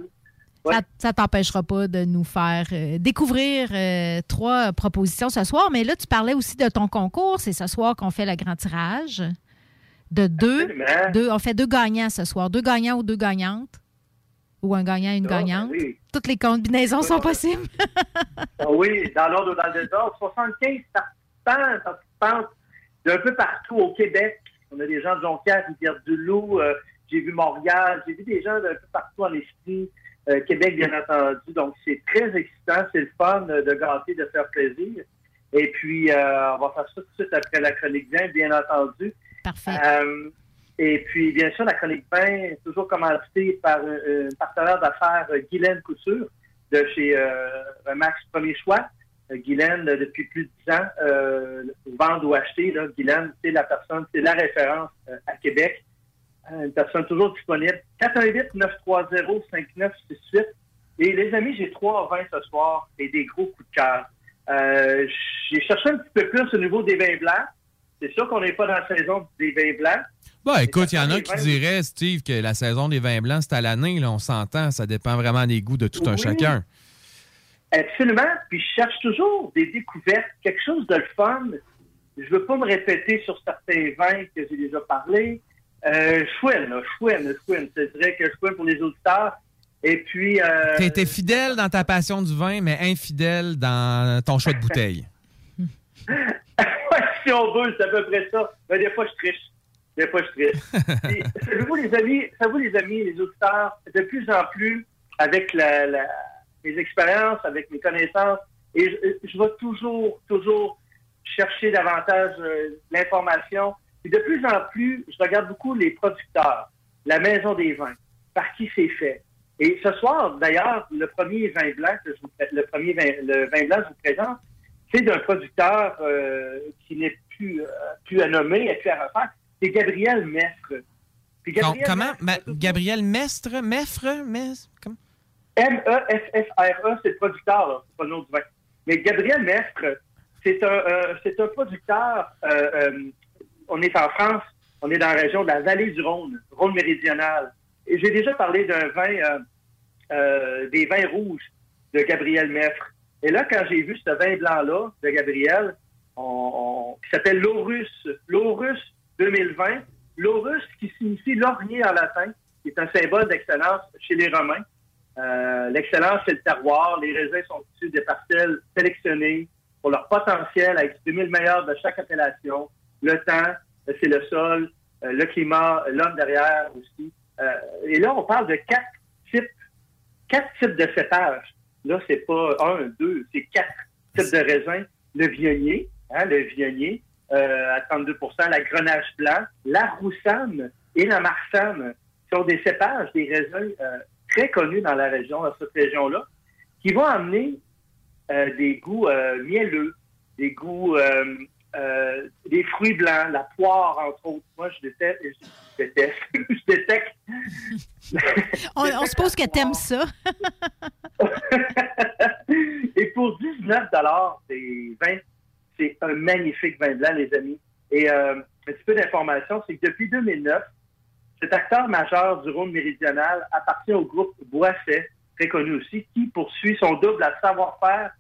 ça, ça t'empêchera pas de nous faire euh, découvrir euh, trois propositions ce soir. Mais là, tu parlais aussi de ton concours. C'est ce soir qu'on fait le grand tirage de deux. Deux. On fait deux gagnants ce soir. Deux gagnants ou deux gagnantes. Ou un gagnant et une Ah, ben gagnante. oui. Toutes les combinaisons sont possibles. Ah oui, dans l'ordre ou dans le désordre. 75 participants, participantes d'un peu partout au Québec. On a des gens de Jonquière, Rivière-du-Loup. euh, j'ai vu Montréal. J'ai vu des gens d'un peu partout en esprit. Euh, Québec, bien entendu. Donc, c'est très excitant. C'est le fun euh, de gâter, de faire plaisir. Et puis, euh, on va faire ça tout de suite après la chronique 20, bien entendu. Parfait. Euh, et puis, bien sûr, la chronique 20 est toujours commencée par un, un partenaire d'affaires, euh, Guylaine Couture, de chez euh, Remax Premier Choix. Euh, Guylaine, euh, depuis plus de 10 ans, euh, vendre ou acheter, Guylaine, c'est la personne, c'est la référence euh, à Québec. Euh, une personne toujours disponible. 418-930-5968. Et les amis, j'ai trois vins ce soir et des gros coups de cœur. Euh, j'ai cherché un petit peu plus au niveau des vins blancs. C'est sûr qu'on n'est pas dans la saison des vins blancs. Bah, écoute, il y en a qui diraient, Steve, que la saison des vins blancs, c'est à l'année. Là, on s'entend. Ça dépend vraiment des goûts de tout un chacun. Absolument. Puis je cherche toujours des découvertes, quelque chose de fun. Je veux pas me répéter sur certains vins que j'ai déjà parlé. Euh, je fouine, là, je fouine. C'est vrai que je fouine pour les auditeurs. Et puis... Euh, été fidèle dans ta passion du vin, mais infidèle dans ton choix de bouteille. Si on veut, c'est à peu près ça. Mais des fois, je triche. Des fois, je triche. Savez-vous, les amis, savez-vous, les amis, les auditeurs, de plus en plus, avec la, la- mes expériences, avec mes connaissances, et je, je vais toujours, toujours chercher davantage euh, l'information. Et de plus en plus, je regarde beaucoup les producteurs, la maison des vins, par qui c'est fait. Et ce soir, d'ailleurs, le premier vin blanc que je vous, pré- le premier vin, le vin blanc que je vous présente, c'est d'un producteur euh, qui n'est plus, euh, plus à nommer et plus à refaire. C'est Gabriel Mestre. Gabriel comment? Mestre, Ma- Gabriel Mestre? Meffre? Mes- comment? M-E-F-F-R-E, c'est le producteur, là, c'est pas le nom du vin. Mais Gabriel Mestre, c'est un, euh, c'est un producteur. on est en France, on est dans la région de la vallée du Rhône, Rhône méridional. Et j'ai déjà parlé d'un vin, des vins rouges de Gabriel Mestre. Et là, quand j'ai vu ce vin blanc-là de Gabriel, on, qui s'appelle l'Aurus, l'Aurus 2020, l'Aurus qui signifie laurier en latin, qui est un symbole d'excellence chez les Romains. Euh, L'excellence, c'est le terroir. Les raisins sont issus des parcelles sélectionnées pour leur potentiel à exprimer le meilleur de chaque appellation. Le temps, c'est le sol, euh, le climat, l'homme derrière aussi. Euh, et là, on parle de quatre types, quatre types de cépages. Là, c'est pas un, deux, c'est quatre types de raisins. Le vionnier, hein, le vionnier euh, à 32% la grenache blanc, la roussane et la marsanne sont des cépages, des raisins euh, très connus dans la région, dans cette région-là, qui vont amener euh, des goûts mielleux, des goûts, euh, des fruits blancs, la poire, entre autres. Moi, je déteste, je déteste, je. On, on suppose que t'aimes ça. Et pour 19 c'est 20. C'est un magnifique vin blanc, les amis. Et euh, un petit peu d'information, c'est que depuis 2009, cet acteur majeur du Rhône méridional appartient au groupe Boisset, très connu aussi, qui poursuit son double à savoir-faire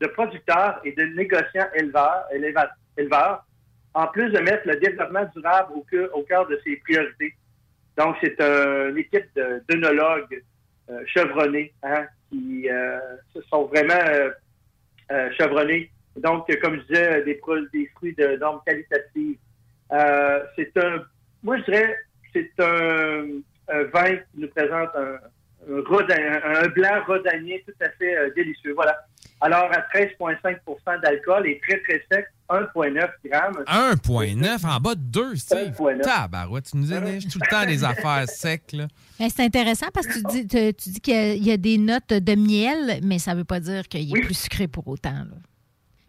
de producteur et de négociant éleveur, en plus de mettre le développement durable au cœur, de ses priorités. Donc, c'est un- une équipe d'œnologues euh, chevronnés hein, qui euh, sont vraiment euh, euh, chevronnés. Donc, euh, comme je disais, des, pro- des fruits de normes qualitatives. Euh, c'est un, moi je dirais, c'est un, un vin qui nous présente un, un, un- blanc rodanier tout à fait euh, délicieux. Voilà. Alors, à 13,5% d'alcool et très, très sec, 1,9 grammes. 1,9 en bas de 2, Steve. Tabarouette, tu nous énerges tout le temps des affaires secs, là. Ben, c'est intéressant parce que tu dis, tu, tu dis qu'il y a- il y, a des notes de miel, mais ça ne veut pas dire qu'il est plus sucré pour autant. là.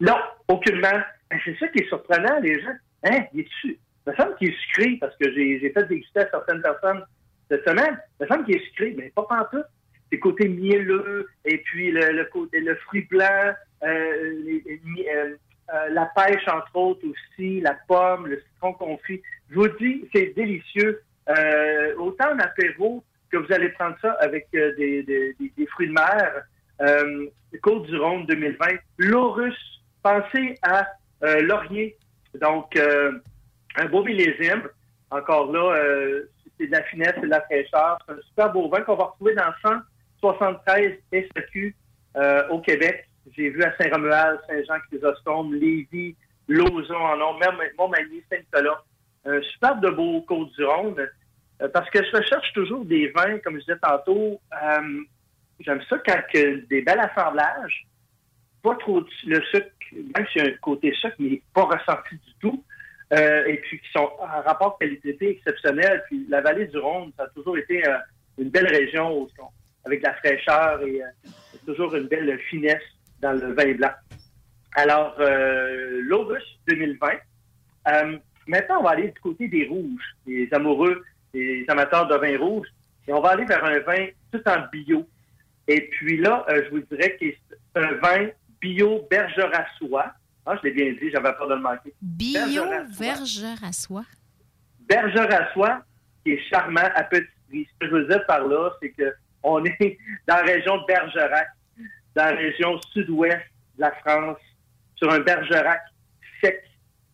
Non, aucunement. Ben, C'est ça qui est surprenant, les gens. Hein, il est dessus. Il me semble qu'il est sucré parce que j'ai fait déguster à certaines personnes cette semaine. Il me semble qu'il est sucré, mais pas pantoute. C'est côté mielleux, et puis le, le côté le fruit blanc, euh, les- euh, euh, la pêche, entre autres, aussi, la pomme, le citron confit. Je vous dis, c'est délicieux. Euh, autant en apéro que vous allez prendre ça avec euh, des, fruits de mer. Côte du Rhône 2020. L'eau russe, pensez à Laurier. Donc, un beau millésime. Encore là, c'est de la finesse, c'est de la fraîcheur. C'est un super beau vin qu'on va retrouver dans 173 SQ au Québec. J'ai vu à Saint-Romuald, Saint-Jean-Chrysostome, Lévis, Lauson en ont, même Montmagny, Saint-Nicolas. Un super de beau Côte-du-Rhône. Euh, parce que je recherche toujours des vins, comme je disais tantôt. euh, J'aime ça quand que des bels assemblages, pas trop le sucre, même s'il y a un côté sucre, mais pas ressenti du tout. Euh, et puis qui sont en rapport qualité exceptionnel. Puis la vallée du Rhône, ça a toujours été une belle région avec de la fraîcheur et toujours une belle finesse dans le vin blanc. Alors, euh, l'August 2020. Euh, maintenant, on va aller du côté des rouges, des amoureux, des amateurs de vin rouge. Et on va aller vers un vin tout en bio. Et puis là, euh, je vous dirais que c'est un vin bio bergerassois. Ah, je l'ai bien dit, j'avais peur de le manquer. Bio Bergerassois. Bergerassois, qui est charmant à petit prix. Ce que je veux dire par là, c'est que on est dans la région de Bergerac, dans la région sud-ouest de la France, sur un Bergerac sec,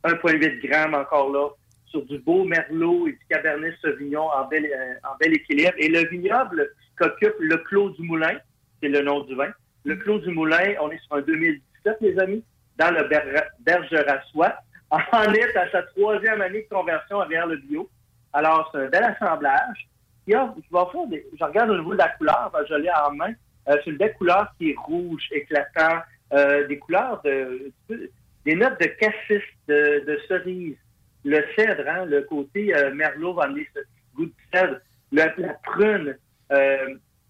1,8 grammes encore là, sur du beau Merlot et du Cabernet Sauvignon en bel, euh, en bel équilibre. Et le vignoble qu'occupe le Clos du Moulin, c'est le nom du vin. Le Clos du Moulin, on est sur un 2017, les amis, dans le Ber- Bergerassois. En est à sa troisième année de conversion vers le bio. Alors, c'est un bel assemblage. Faire des- je regarde au niveau de la couleur, que je l'ai en main. Euh, c'est une belle couleur qui est rouge, éclatant, euh, des couleurs de, des notes de cassis, de, de cerise, le cèdre, hein, le côté euh, merlot va amener ce goût de cèdre, le- la prune.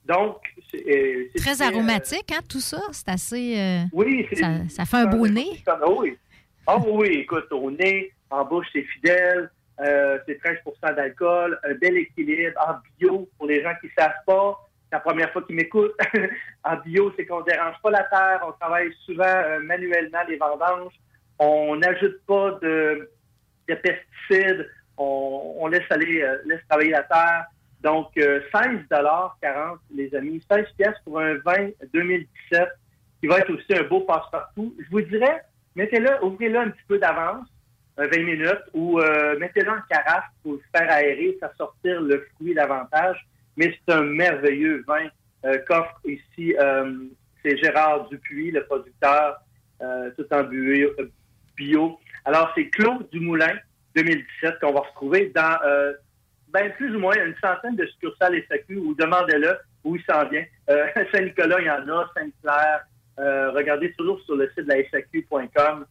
donc, c'est Très aromatique, hein, tout ça. C'est assez. oui, c'est ça, ça fait un beau nez. Ah oui. Ah oui, écoute, au nez, en bouche, c'est fidèle. Euh, c'est 13% d'alcool, un bel équilibre en bio pour les gens qui ne savent pas. La première fois qu'ils m'écoutent. en bio, c'est qu'on ne dérange pas la terre. On travaille souvent euh, manuellement les vendanges. On n'ajoute pas de, de pesticides. On, laisse aller, euh, laisse travailler la terre. Donc, euh, 16,40 les amis. 16 pièces pour un vin 2017 qui va être aussi un beau passe-partout. Je vous dirais, mettez-le, ouvrez-le un petit peu d'avance, euh, 20 minutes, ou euh, mettez-le en carafe pour le faire aérer, faire sortir le fruit davantage. Mais c'est un merveilleux vin euh, qu'offre ici, euh, c'est Gérard Dupuis, le producteur, euh, tout en bio. Alors, c'est Claude Dumoulin, 2017, qu'on va retrouver dans euh, ben, plus ou moins une centaine de succursales SAQ ou demandez-le où il s'en vient. Saint-Nicolas, il y en a, Sainte-Claire. Euh, regardez toujours sur le site de la SAQ.com.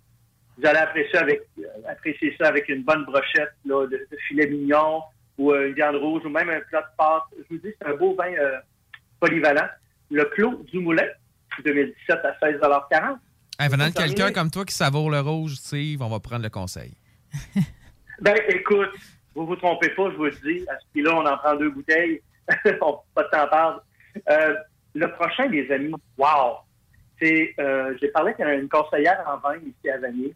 Vous allez apprécier, avec, apprécier ça avec une bonne brochette là, de, de filet mignon ou euh, une viande rouge ou même un plat de pâtes. Je vous dis, c'est un beau vin euh, polyvalent. Le Clos du Moulin, 2017 à 16,40 Hey, venant de quelqu'un comme toi qui savoure le rouge, Steve, on va prendre le conseil. Ben, écoute, vous vous trompez pas, je vous le dis. À ce prix-là, on en prend deux bouteilles. on, pas de temps perdre. Euh, le prochain, les amis, wow! C'est, euh, j'ai parlé avec une conseillère en vin ici à Vanier.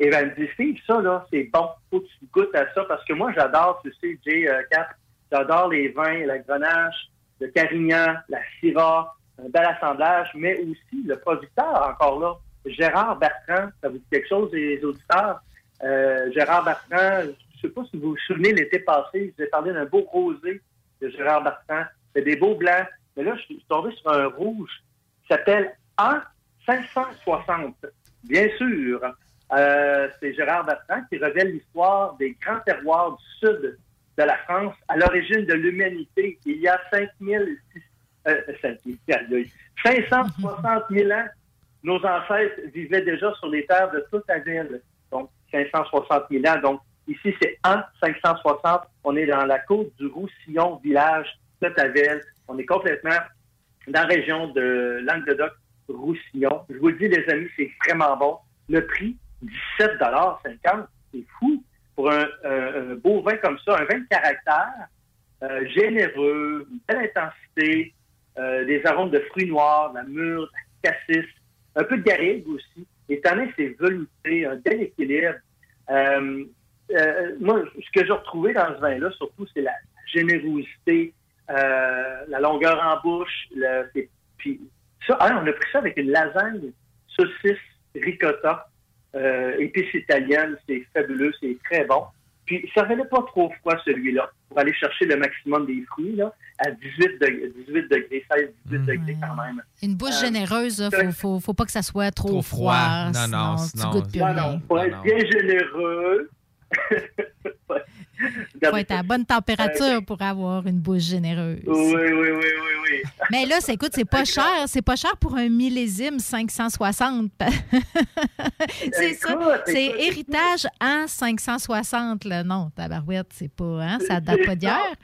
Et elle me dit, Steve, ça, là, c'est bon. Faut que tu goûtes à ça parce que moi, j'adore, tu sais, J4, j'adore les vins, la grenache, le carignan, la syrah, un bel assemblage, mais aussi le producteur, encore là, Gérard Bertrand. Ça vous dit quelque chose, les auditeurs? Euh, Gérard Bertrand, je sais pas si vous vous souvenez, l'été passé, je vous ai parlé d'un beau rosé de Gérard Bertrand. C'est des beaux blancs. Mais là, je suis tombé sur un rouge qui s'appelle A 560. Bien sûr, euh, c'est Gérard Bertrand qui révèle l'histoire des grands terroirs du sud de la France à l'origine de l'humanité. Il y a 5000, euh, 5000, aïe, aïe, 560 000 ans, nos ancêtres vivaient déjà sur les terres de toute la ville. Donc, 560 000 ans. Donc, ici, c'est en 560. On est dans la côte du Roussillon, village de Tavel. On est complètement dans la région de Languedoc-Roussillon. Je vous le dis, les amis, c'est vraiment bon. Le prix, 17,50 c'est fou. Pour un, un- un beau vin comme ça, un vin de caractère, euh, généreux, une belle intensité, euh, des arômes de fruits noirs, de la mûre, de la cassis, un peu de garrigue aussi. Donné que c'est velouté, un bel équilibre. Euh, euh, moi, ce que j'ai retrouvé dans ce vin-là, surtout, c'est la générosité, euh, la longueur en bouche. Le, puis ça, ah, on a pris ça avec une lasagne, saucisse, ricotta, euh, épices italiennes. C'est fabuleux, c'est très bon. Puis ça revenait pas trop froid, celui-là, pour aller chercher le maximum des fruits, là, à 18 degrés, 18 degrés 16, 18 degrés quand même. Une bouche Euh, généreuse, il faut, faut, faut pas que ça soit trop, Trop froid. froid. Non, non, sinon, sinon- tu goûtes plus Non, rien. non, faut être bien généreux. faut être à la bonne température pour avoir une bouche généreuse. Oui, oui, oui, oui, oui. Mais là, c'est, écoute, c'est pas cher. C'est pas cher pour un millésime 560. c'est ça. C'est héritage en 560. Là. Non, tabarouette, c'est pas... Hein, ça date pas d'hier.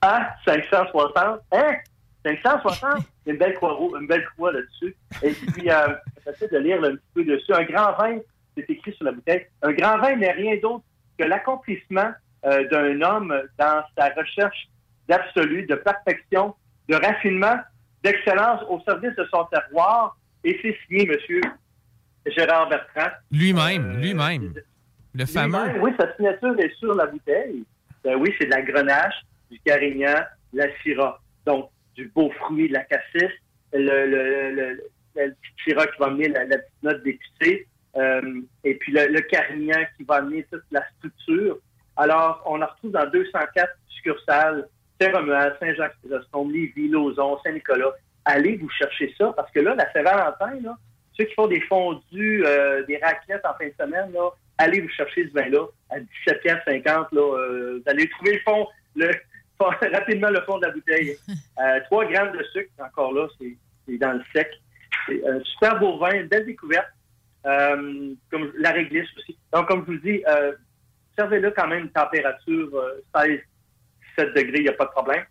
Ah, 560. Hein? 560? Il y a une belle croix, une belle croix là-dessus. Et puis, euh, j'essaie de lire un petit peu dessus. Un grand vin, c'est écrit sur la bouteille. Un grand vin n'est rien d'autre que l'accomplissement euh, d'un homme dans sa recherche d'absolu, de perfection, de raffinement, d'excellence au service de son terroir. Et c'est signé, monsieur Gérard Bertrand. Lui-même, lui-même. Le fameux. Oui, sa signature est sur la bouteille. Ben oui, c'est de la grenache, du carignan, de la syrah. Donc, du beau fruit, de la cassis, le, le, le, le petit syrah qui va amener la, la petite note d'épicé, euh, et puis le, le carignan qui va amener toute la structure. Alors, on la retrouve dans 204 succursales, Saint-Romuald, Saint-Jacques-Chrysostome, Lévis, Lauson, Saint-Nicolas. Allez vous chercher ça, parce que là, la Saint-Valentin, là, ceux qui font des fondus, euh, des raclettes en fin de semaine, là, allez vous chercher ce vin-là à 17,50 là, euh, Vous allez trouver le fond, le, rapidement le fond de la bouteille. Euh, 3 grammes de sucre, encore là, c'est c'est dans le sec. C'est un super beau vin, une belle découverte. Euh, comme la réglisse aussi. Donc, comme je vous dis, euh, servez-le quand même une température euh, 16, 17 degrés, il n'y a pas de problème.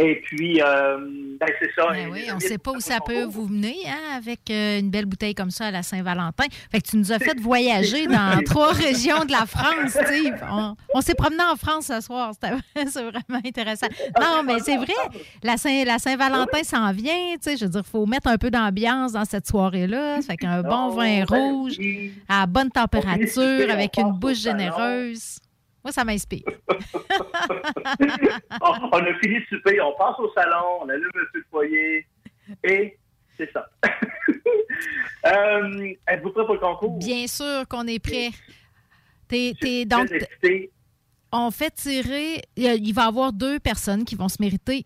Et puis, euh, ben, c'est ça. Ben oui, on ne sait pas où ça peut vous mener hein, avec euh, une belle bouteille comme ça à la Saint-Valentin. Fait que tu nous as fait voyager dans trois régions de la France, Steve. On, on s'est promené en France ce soir. C'est vraiment intéressant. Non, mais c'est vrai, la Saint- la Saint-Valentin s'en vient. tu sais, Je veux dire, il faut mettre un peu d'ambiance dans cette soirée-là. Fait qu'un bon vin rouge à bonne température avec une bouche généreuse. Moi, ça m'inspire. on, on a fini de souper, on passe au salon, on allume un feu de foyer, et c'est ça. euh, Êtes-vous prêt pour le concours? Bien sûr qu'on est prêt. T'es- donc, on fait tirer. Il va y avoir deux personnes qui vont se mériter.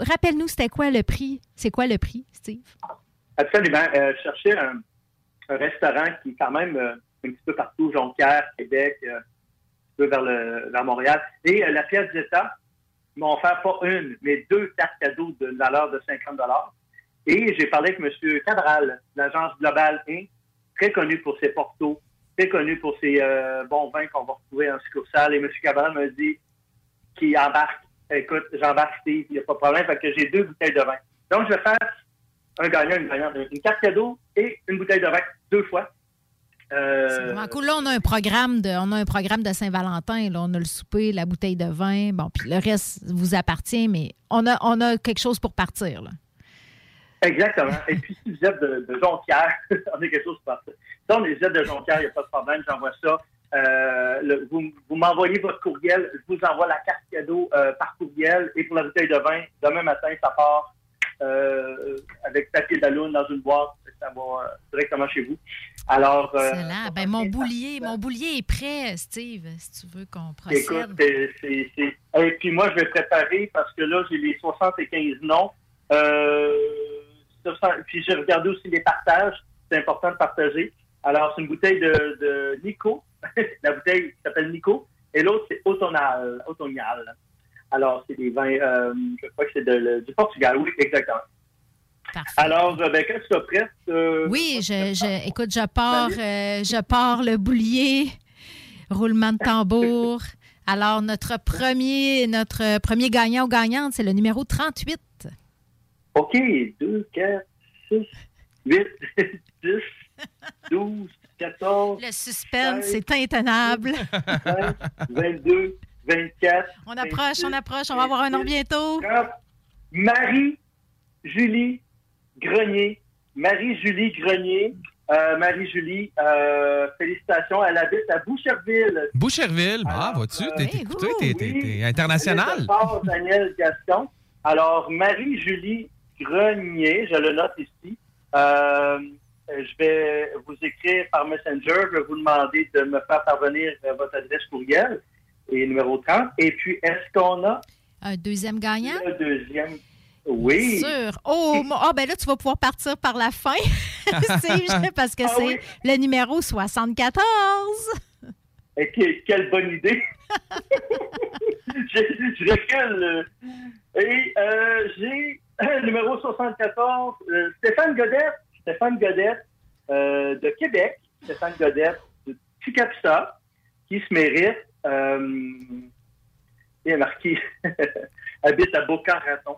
Rappelle-nous, c'était quoi le prix? C'est quoi le prix, Steve? Absolument. Euh, chercher un, un restaurant qui est quand même euh, un petit peu partout, Jonquière, Québec, euh, peu vers, le, vers Montréal. Et euh, la pièce d'État m'ont offert pas une, mais deux cartes cadeaux d'une valeur de 50 Et j'ai parlé avec M. Cabral, de l'agence Global Inc., très connu pour ses portos, très connu pour ses euh, bons vins qu'on va retrouver en succursale. Et M. Cabral me dit qu'il embarque. Écoute, j'embarque Steve, il n'y a pas de problème, fait que j'ai deux bouteilles de vin. Donc, je vais faire un gagnant, une gagnante, une carte cadeau et une bouteille de vin deux fois. Euh, cool. Là, on a un programme de, on a un programme de Saint-Valentin. Là. On a le souper, la bouteille de vin. Bon, puis le reste vous appartient, mais on a, on a quelque chose pour partir. Là. Exactement. Et puis, si vous êtes de, de Jonquière, on a quelque chose pour partir. Si on est vous êtes de Jonquière, il n'y a pas de problème, j'envoie ça. Euh, le- vous vous m'envoyez votre courriel, je vous envoie la carte cadeau euh, par courriel. Et pour la bouteille de vin, demain matin, ça part euh, avec papier d'alune dans une boîte. Ça va euh, directement chez vous. Alors, euh, Excellent. Ben, mon boulier, mon boulier est prêt, Steve, si tu veux qu'on procède. Écoute, c'est- Et puis moi, je vais préparer parce que là, j'ai les 75 noms. Euh, 60 Puis j'ai regardé aussi les partages. C'est important de partager. Alors, c'est une bouteille de, de Nico. La bouteille s'appelle Nico. Et l'autre, c'est Automnal. Automnal. Alors, c'est des vins, euh, je crois que c'est de- le- du Portugal. Oui, exactement. Alors, euh, ben, quand tu seras prête... euh, Oui, je, je- écoute, je pars, euh, je pars le boulier, roulement de tambour. Alors, notre premier, notre premier gagnant ou gagnante, c'est le numéro 38. OK, 2, 4, 6, 8, 10, 12, 14, Le suspense, 16, c'est intenable. 20, 22, 24. On approche, on approche, on va avoir un nom bientôt. Marie-Julie Grenier. Marie-Julie Grenier. Euh, Marie-Julie, euh, félicitations. Elle habite à Boucherville. Boucherville, ah, vois-tu, t'es t'es- écoutez, t'es- international. Fort Daniel Gaston. Alors, Marie-Julie Grenier, je le note ici. Euh, je vais vous écrire par Messenger. Je vais vous demander de me faire parvenir euh, votre adresse courriel et numéro 30. Et puis, est-ce qu'on a Un deuxième gagnant? le deuxième? Oui. Sûr. Oh, ah, ben là, tu vas pouvoir partir par la fin, Steve, parce que Ah c'est oui? le numéro 74. Et que- quelle bonne idée! je, je recule. Et euh, j'ai le numéro 74, euh, Stéphane Godette. Stéphane Godette euh, de Québec. Stéphane Godette de Ticapsa, qui se mérite. Euh, il est marqué habite à Boca-Raton.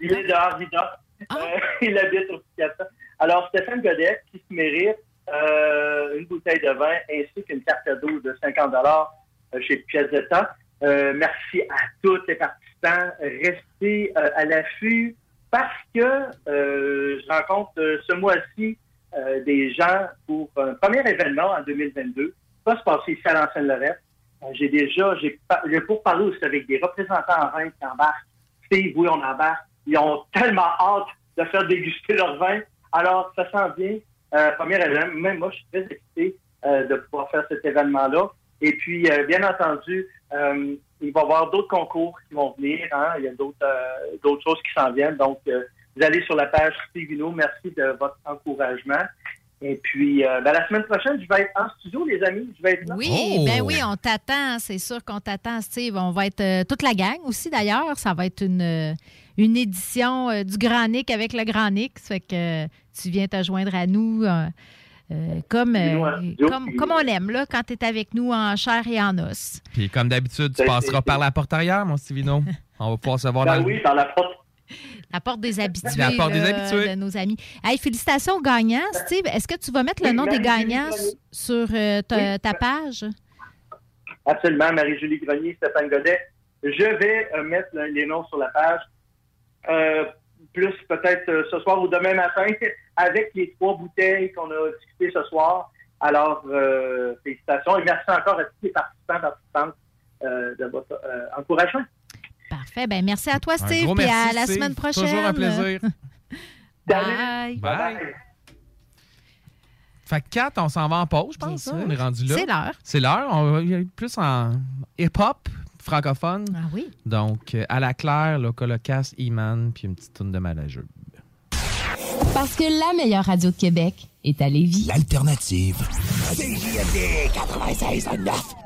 il est de Arvida. Euh, il habite au Ticapsa. Alors, Stéphane Godette, qui se mérite euh, une bouteille de vin ainsi qu'une carte cadeau de 50 euh, chez Piazzetta. Euh, merci à tous les participants. Restez à l'affût parce que je rencontre ce mois-ci des gens pour un premier événement en 2022. Ça va se passer ici à l'ancienne Lorette. Euh, j'ai déjà, j'ai pour parler aussi avec des représentants en vin qui embarquent. Steve, oui, on embarque. Ils ont tellement hâte de faire déguster leur vin. Alors, ça sent bien. Euh, premier événement. Même moi, je suis très excité euh, de pouvoir faire cet événement-là. Et puis, euh, bien entendu, euh, il va y avoir d'autres concours qui vont venir. hein. Il y a d'autres euh, choses qui s'en viennent. Donc, vous allez sur la page Steve Hino. Merci de votre encouragement. Et puis, euh, ben, la semaine prochaine, je vais être en studio, les amis. Je vais être là. Oui, ben oui, on t'attend. C'est sûr qu'on t'attend, Steve. On va être euh, toute la gang aussi, d'ailleurs. Ça va être une, euh, une édition euh, du Grand Nick avec le Grand Nick. Ça fait que tu viens te joindre à nous comme, euh, comme, comme on aime, là, quand tu es avec nous en chair et en os. Puis comme d'habitude, tu Ben, passeras par la porte arrière, mon Stivino. On va pouvoir se voir Ben dans le- oui, par la porte. La porte des habitués, La porte des là, habitués. de nos amis. Hey, félicitations aux gagnants. Steve, est-ce que tu vas mettre le nom des gagnants sur euh, ta, ta page? Absolument, Marie-Julie Grenier, Stéphane Godet. Je vais euh, mettre le- les noms sur la page. Euh, plus peut-être euh, ce soir ou demain matin, avec les trois bouteilles qu'on a discutées ce soir. Alors, euh, félicitations et merci encore à tous les participants participantes euh, de votre euh, encouragement. Parfait. Ben, merci à toi, Un Steve. gros Puis à la Steve. semaine prochaine. Toujours un plaisir. Bye. Bye. Fait que 4, on s'en va en pause, je pense. hein? On est rendu là. C'est l'heure. C'est l'heure. On va plus en hip-hop francophone. Ah oui. Donc, euh, à la claire, le Colocasse, Iman, puis une petite tourne de malajeux. Parce que la meilleure radio de Québec est à Lévis. L'alternative. CJMD 96.9.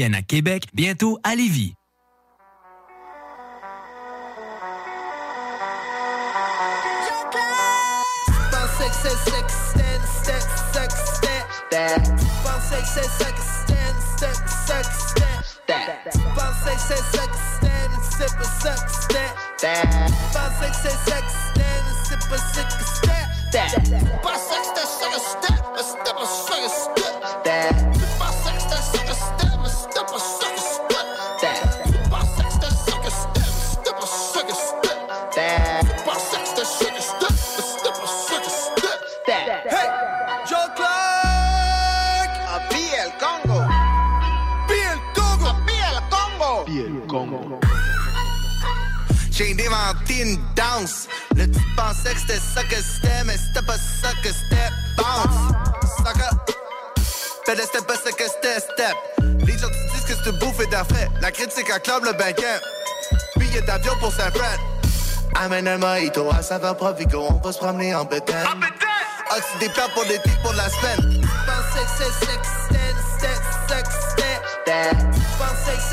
à Québec, bientôt à Lévis. Critique acclame le banquet. Billet d'avion pour Saint-Fran. Amène un mojito à saveur Provigo, on va se promener en bétail. Des plats pour l'été, pour la semaine. Que c'est sex, sex, sex, que c'est que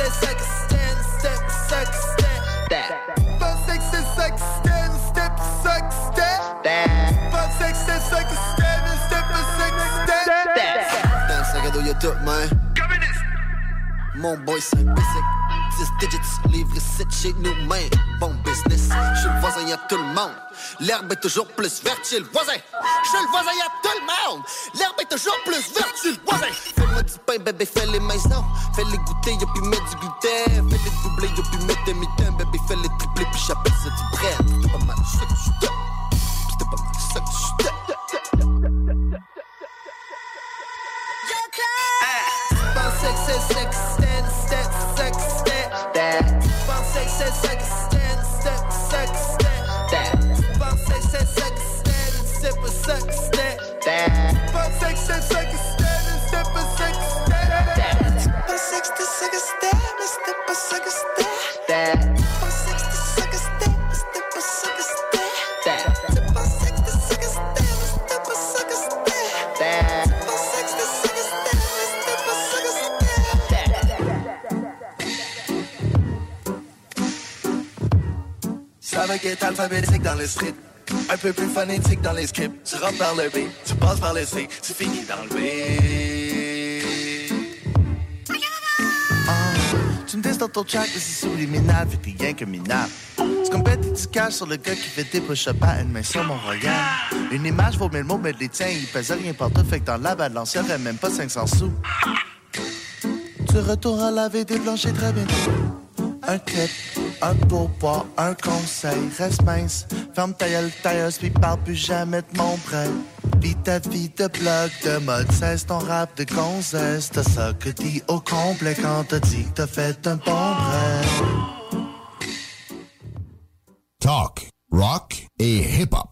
c'est step, que c'est step. Dans le sac à dos, y'a tout, man. Mon boy, c'est basic. 10 digits, livre ici chez nous, man. Bon business. Chez le voisin, y'a tout le monde. L'herbe est toujours plus verte chez le voisin. Chez le voisin, y'a tout le monde. L'herbe est toujours plus verte chez le voisin. Fais-moi du pain, bébé, fais les maisons. Fais-les goûter, y'a puis mettre du gluten. Fais-les doubler, y'a puis mettre des mitaines. Bébé, fais-les tripler, puis j'appelle ça du. C'était pas mal ça que je t'ai. C'était pas mal que Pensais que dans. Un peu plus phonétique dans les scripts. Tu rentres par le B, tu passes par le C, tu finis dans le B. Ah, tu me dis dans ton track que c'est subliminal, fait t'es rien que minable. Tu compètes et tu caches sur le gars qui fait des push-ups à une main sur mon royal. Une image vaut mille mots, mais les tiens, ils pèsent rien partout, fait que dans la balance, y'aurait même pas 500 sous. Tu retournes à laver des blanchis très bientôt. Un clip, un pourboire, un conseil, reste mince. Ferme ta gueule, tailleuse, puis parle plus jamais de mon prêt. Vis ta vie de blog, de mode, cesse ton rap de gonzesse. T'as ça que dit au complet quand t'as dit que t'as fait un bon bref. Talk, rock et hip-hop.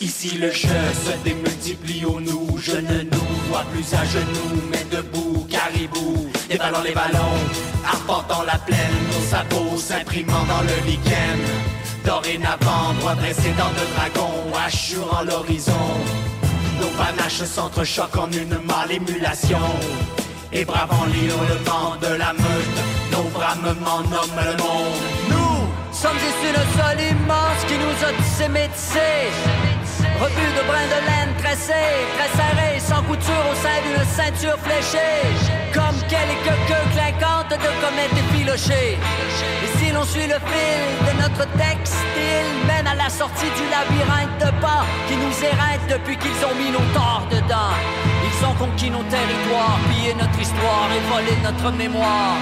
Ici le jeu se démultiplie au nous Je ne nous vois plus à genoux Mais debout, caribou Déballant les ballons Arpentant la plaine Nos sabots s'imprimant dans le lichen Dorénavant, droit dressé dans de dragon Assurant l'horizon. Nos panaches s'entrechoquent en une mâle émulation. Et bravant l'hurlement de la meute Nos bramements nomment le monde Nous sommes issus d'un sol immense qui nous a tissé métissés. Rebut de brins de laine tressés, très serrés, sans couture ceinture fléchée. Comme quelques queues clinquantes de comètes effilochées. Et si l'on suit le fil de notre textile, mène à la sortie du labyrinthe de pas qui nous éreinte depuis qu'ils ont mis nos torts dedans. Ils ont conquis nos territoires, pillé notre histoire et volé notre mémoire.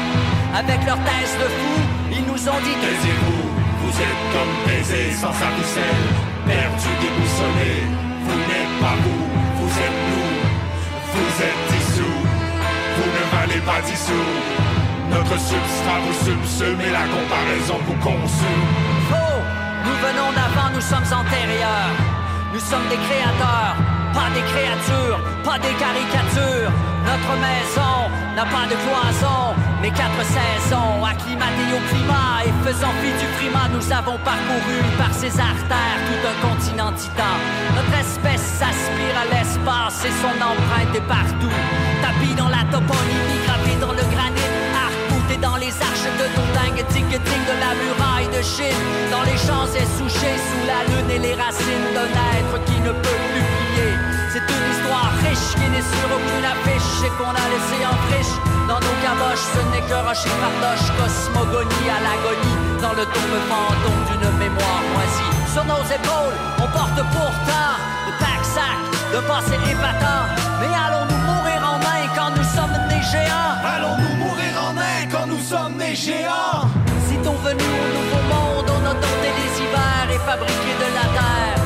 Avec leur thèse de fou, ils nous ont dit Taisez-vous, vous êtes comme baisés sans sa ficelle, perdus, déboussolés. Vous n'êtes pas vous, vous êtes nous, vous êtes dissous, vous ne valez pas dissous. Notre substrat vous subsume et la comparaison vous consume. Faux Nous venons d'avant, nous sommes antérieurs. Nous sommes des créateurs, pas des créatures, pas des caricatures. Notre maison n'a pas de cloison, mais quatre saisons, acclimatées au climat et faisant fi du frimas, nous avons parcouru par ces artères tout un continent titan. Notre à l'espace et son empreinte est partout. Tapis dans la toponymie, gravé dans le granit, arc-bouté dans les arches de ton dingue, tic-tic de la muraille de Chine. Dans les champs essouchés sous la lune et les racines d'un être qui ne peut plus plier. C'est une histoire riche qui n'est sur aucune affiche et qu'on a laissé en friche. Dans nos caboches, ce n'est que rocher fardoche, cosmogonie à l'agonie, dans le tombe fantôme d'une mémoire moisie. Sur nos épaules, on porte pourtant le passé épatant. Mais allons-nous mourir en main quand nous sommes des géants? Allons-nous mourir en main quand nous sommes des géants? Sitôt venus au nouveau monde, on a dompté les hivers et fabriqué de la terre.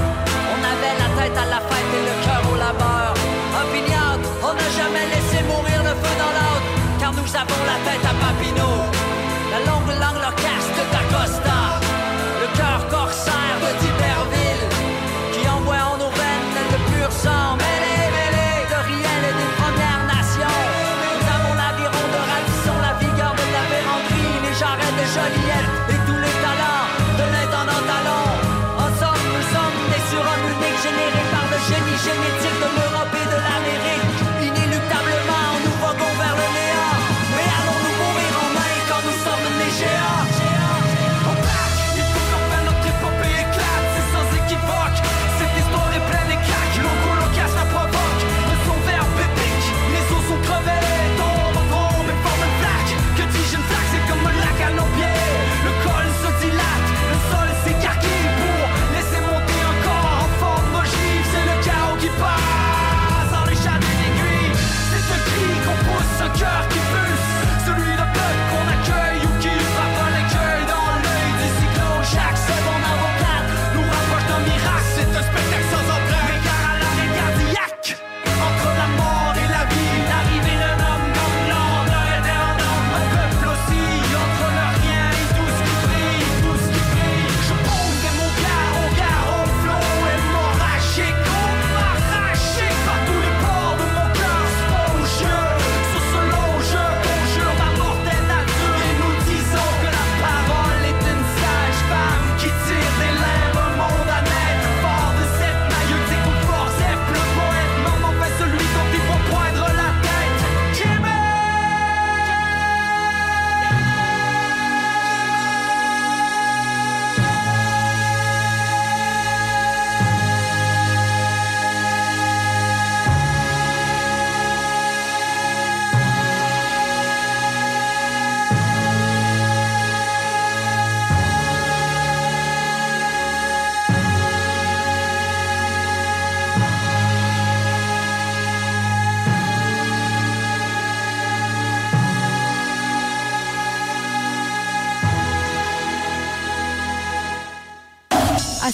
On avait la tête à la fête et le cœur au labeur. Opiniâtre, on n'a jamais laissé mourir le feu dans l'autre, car nous avons la tête à Papineau. La longue langue loquace d'Acosta,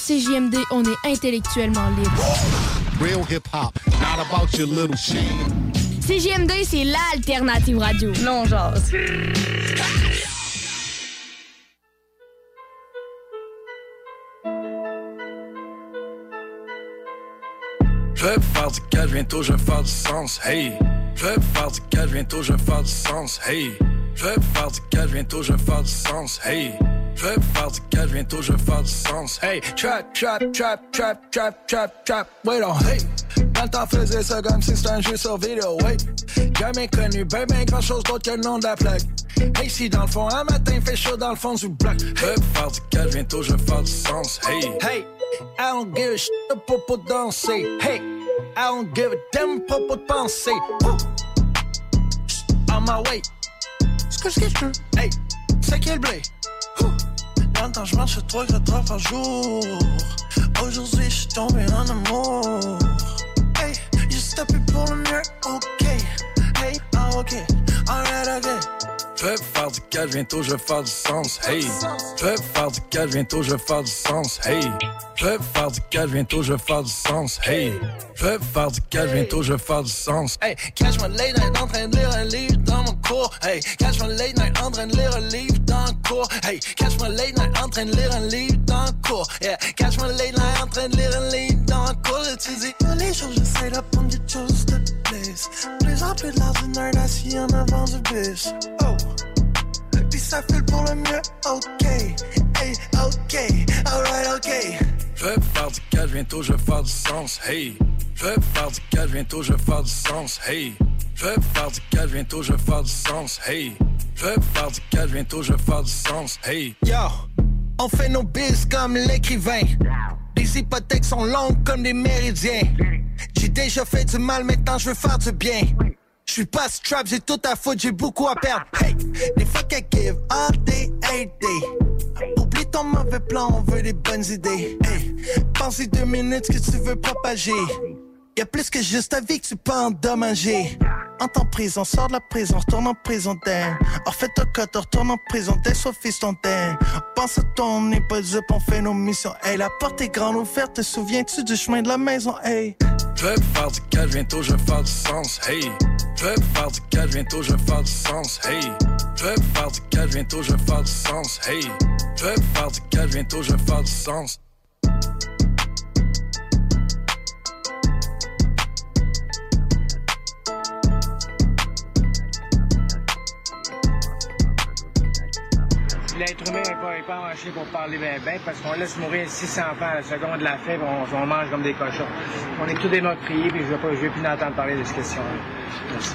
CJMD, on est intellectuellement libre. Real hip hop, not about your little shit. CJMD, c'est l'alternative radio. Non, genre. Je vais faire du cash, bientôt je vais faire du sens, hey. Je vais faire du cash, bientôt je vais faire du sens, hey. Je vais faire du cash, bientôt je vais faire du sens, hey. Je vais faire du cash, bientôt je vais faire du sens, hey. Trap, trap, trap, trap, trap, trap, trap, wait on, hey. Dans le temps faisait ça comme si c'était un jeu sur vidéo, hey. Jamais connu, ben ben grand chose d'autre que le nom de la plaque. Hey, si dans le fond, un matin fait chaud dans le fond du bloc. Je vais faire du cash, bientôt je vais faire du sens, hey. Hey, I don't give a shit pour pour danser, hey. I don't give a damn pour de penser. Woo. On my way. Ce que je veux? Hey, c'est quel blé? Temps, je marche trois, quatre heures par jour. Aujourd'hui, je suis tombé en amour. Hey, juste tapé pour le mieux. Ok. Hey, ah, ok. Alright, ok. Je vais faire du cash, bientôt je vais faire du sens, hey. Je vais faire du cash, bientôt je vais faire du sens, hey. Je vais faire du cash, bientôt je vais faire du sens, hey. Je vais faire du cash, bientôt je vais faire du sens. Hey, catch my late night en train de lire un livre dans mon cours. Hey, catch my late night en train de lire un livre dans le cours. Hey, catch my late night en train de lire un livre dans le cours. Yeah, catch my late night en train de lire un livre dans le cours. Tu dis, les jours j'essaie d'apprendre des choses Plus en plus de l'ordinaire assis en avant du bus. Oh. Puis ça file pour le mieux, ok. Hey, ok, alright, ok. Je vais faire du cash, bientôt je vais faire du sens, hey. Je vais faire du cash, bientôt je vais faire du sens, hey. Je vais faire du cash, bientôt je vais faire du sens, hey. Je vais faire du cash, bientôt je vais faire du sens, hey. Yo, on fait nos biz comme l'écrivain. Les hypothèques sont longues comme des méridiens. J'ai déjà fait du mal, maintenant je veux faire du bien. Je suis pas strap, j'ai tout à foutre, j'ai beaucoup à perdre. Hey, des fuck I give all day, every day. Oublie ton mauvais plan, on veut des bonnes idées. Hey, pensez deux minutes que tu veux propager. Y'a plus que juste ta vie que tu peux endommager. Entre en prison, sors de la prison, retourne en prison d'air. En fait, ton code, retourne en prison, t'es soit fiston d'air. Pense à ton, dupe, on fait nos missions. Hey, la porte est grande ouverte, te souviens-tu du chemin de la maison? Hey. Je vais faire du bientôt je vais faire du sens, hey. Je vais faire du bientôt je vais faire du sens, hey. Je vais faire du bientôt je vais faire du sens, hey. Je vais faire du bientôt je vais faire du sens. L'être humain n'est pas, pas marché pour parler bien, bien parce qu'on laisse mourir 600 enfants à la seconde de la puis on, on mange comme des cochons. On est tous des meurtriers, puis je ne je vais plus entendre parler de cette question-là. Merci,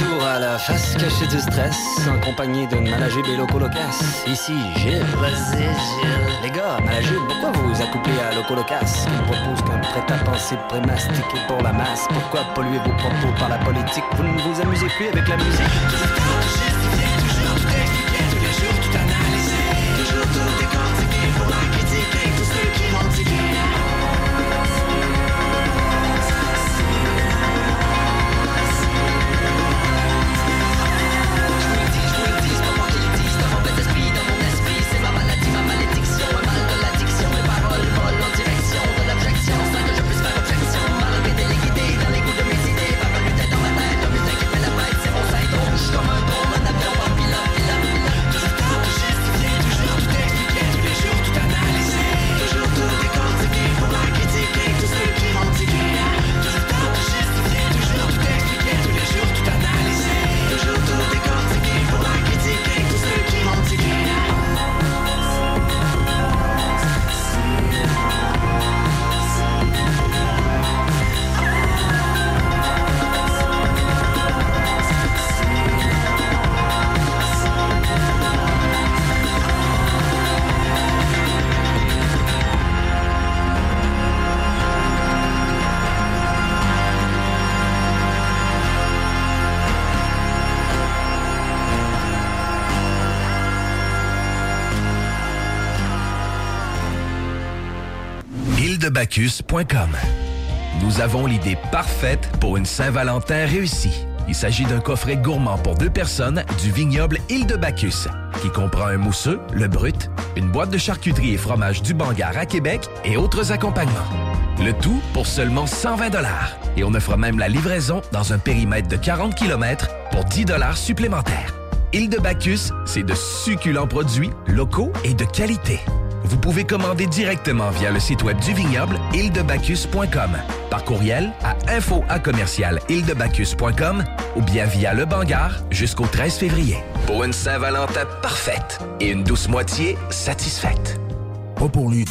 Retour à la face cachée du stress, en compagnie de Malajube et Loco Locas. Ici Gilles. Vas-y, Gilles. Les gars, Malajube, pourquoi vous accouplez à Loco Locas qui propose qu'un prêt-à-penser prémastiqué pour la masse? Pourquoi polluer vos propos par la politique? Vous ne vous amusez plus avec la musique? Nous avons l'idée parfaite pour une Saint-Valentin réussie. Il s'agit d'un coffret gourmand pour deux personnes du vignoble Île de Bacchus, qui comprend un mousseux, le brut, une boîte de charcuterie et fromage du Bangar à Québec et autres accompagnements. Le tout pour seulement 120 dollars. Et on offre même la livraison dans un périmètre de 40 km pour 10 dollars supplémentaires. Île de Bacchus, c'est de succulents produits locaux et de qualité. Vous pouvez commander directement via le site web du vignoble îledebacchus.com, par courriel à info à commercial îledebacchus.com ou bien via le Bangar jusqu'au 13 février. Pour une Saint-Valentin parfaite et une douce moitié satisfaite. Pas pour lui.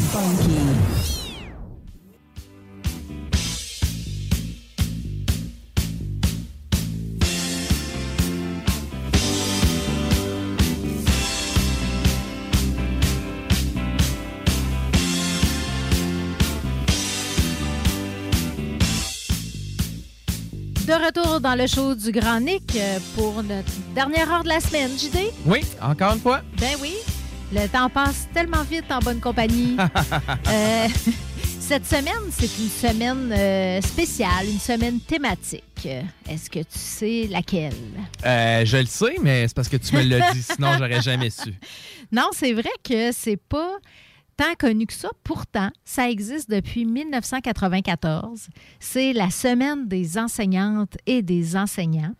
Retour dans le show du Grand Nick euh, pour notre dernière heure de la semaine, JD. Oui, encore une fois. Ben oui. Le temps passe tellement vite en bonne compagnie. Euh, cette semaine, c'est une semaine euh, spéciale, une semaine thématique. Est-ce que tu sais laquelle? Euh, je le sais, mais c'est parce que tu me l'as dit, sinon j'aurais jamais su. Non, c'est vrai que c'est pas tant connu que ça. Pourtant, ça existe depuis 1994. C'est la semaine des enseignantes et des enseignants.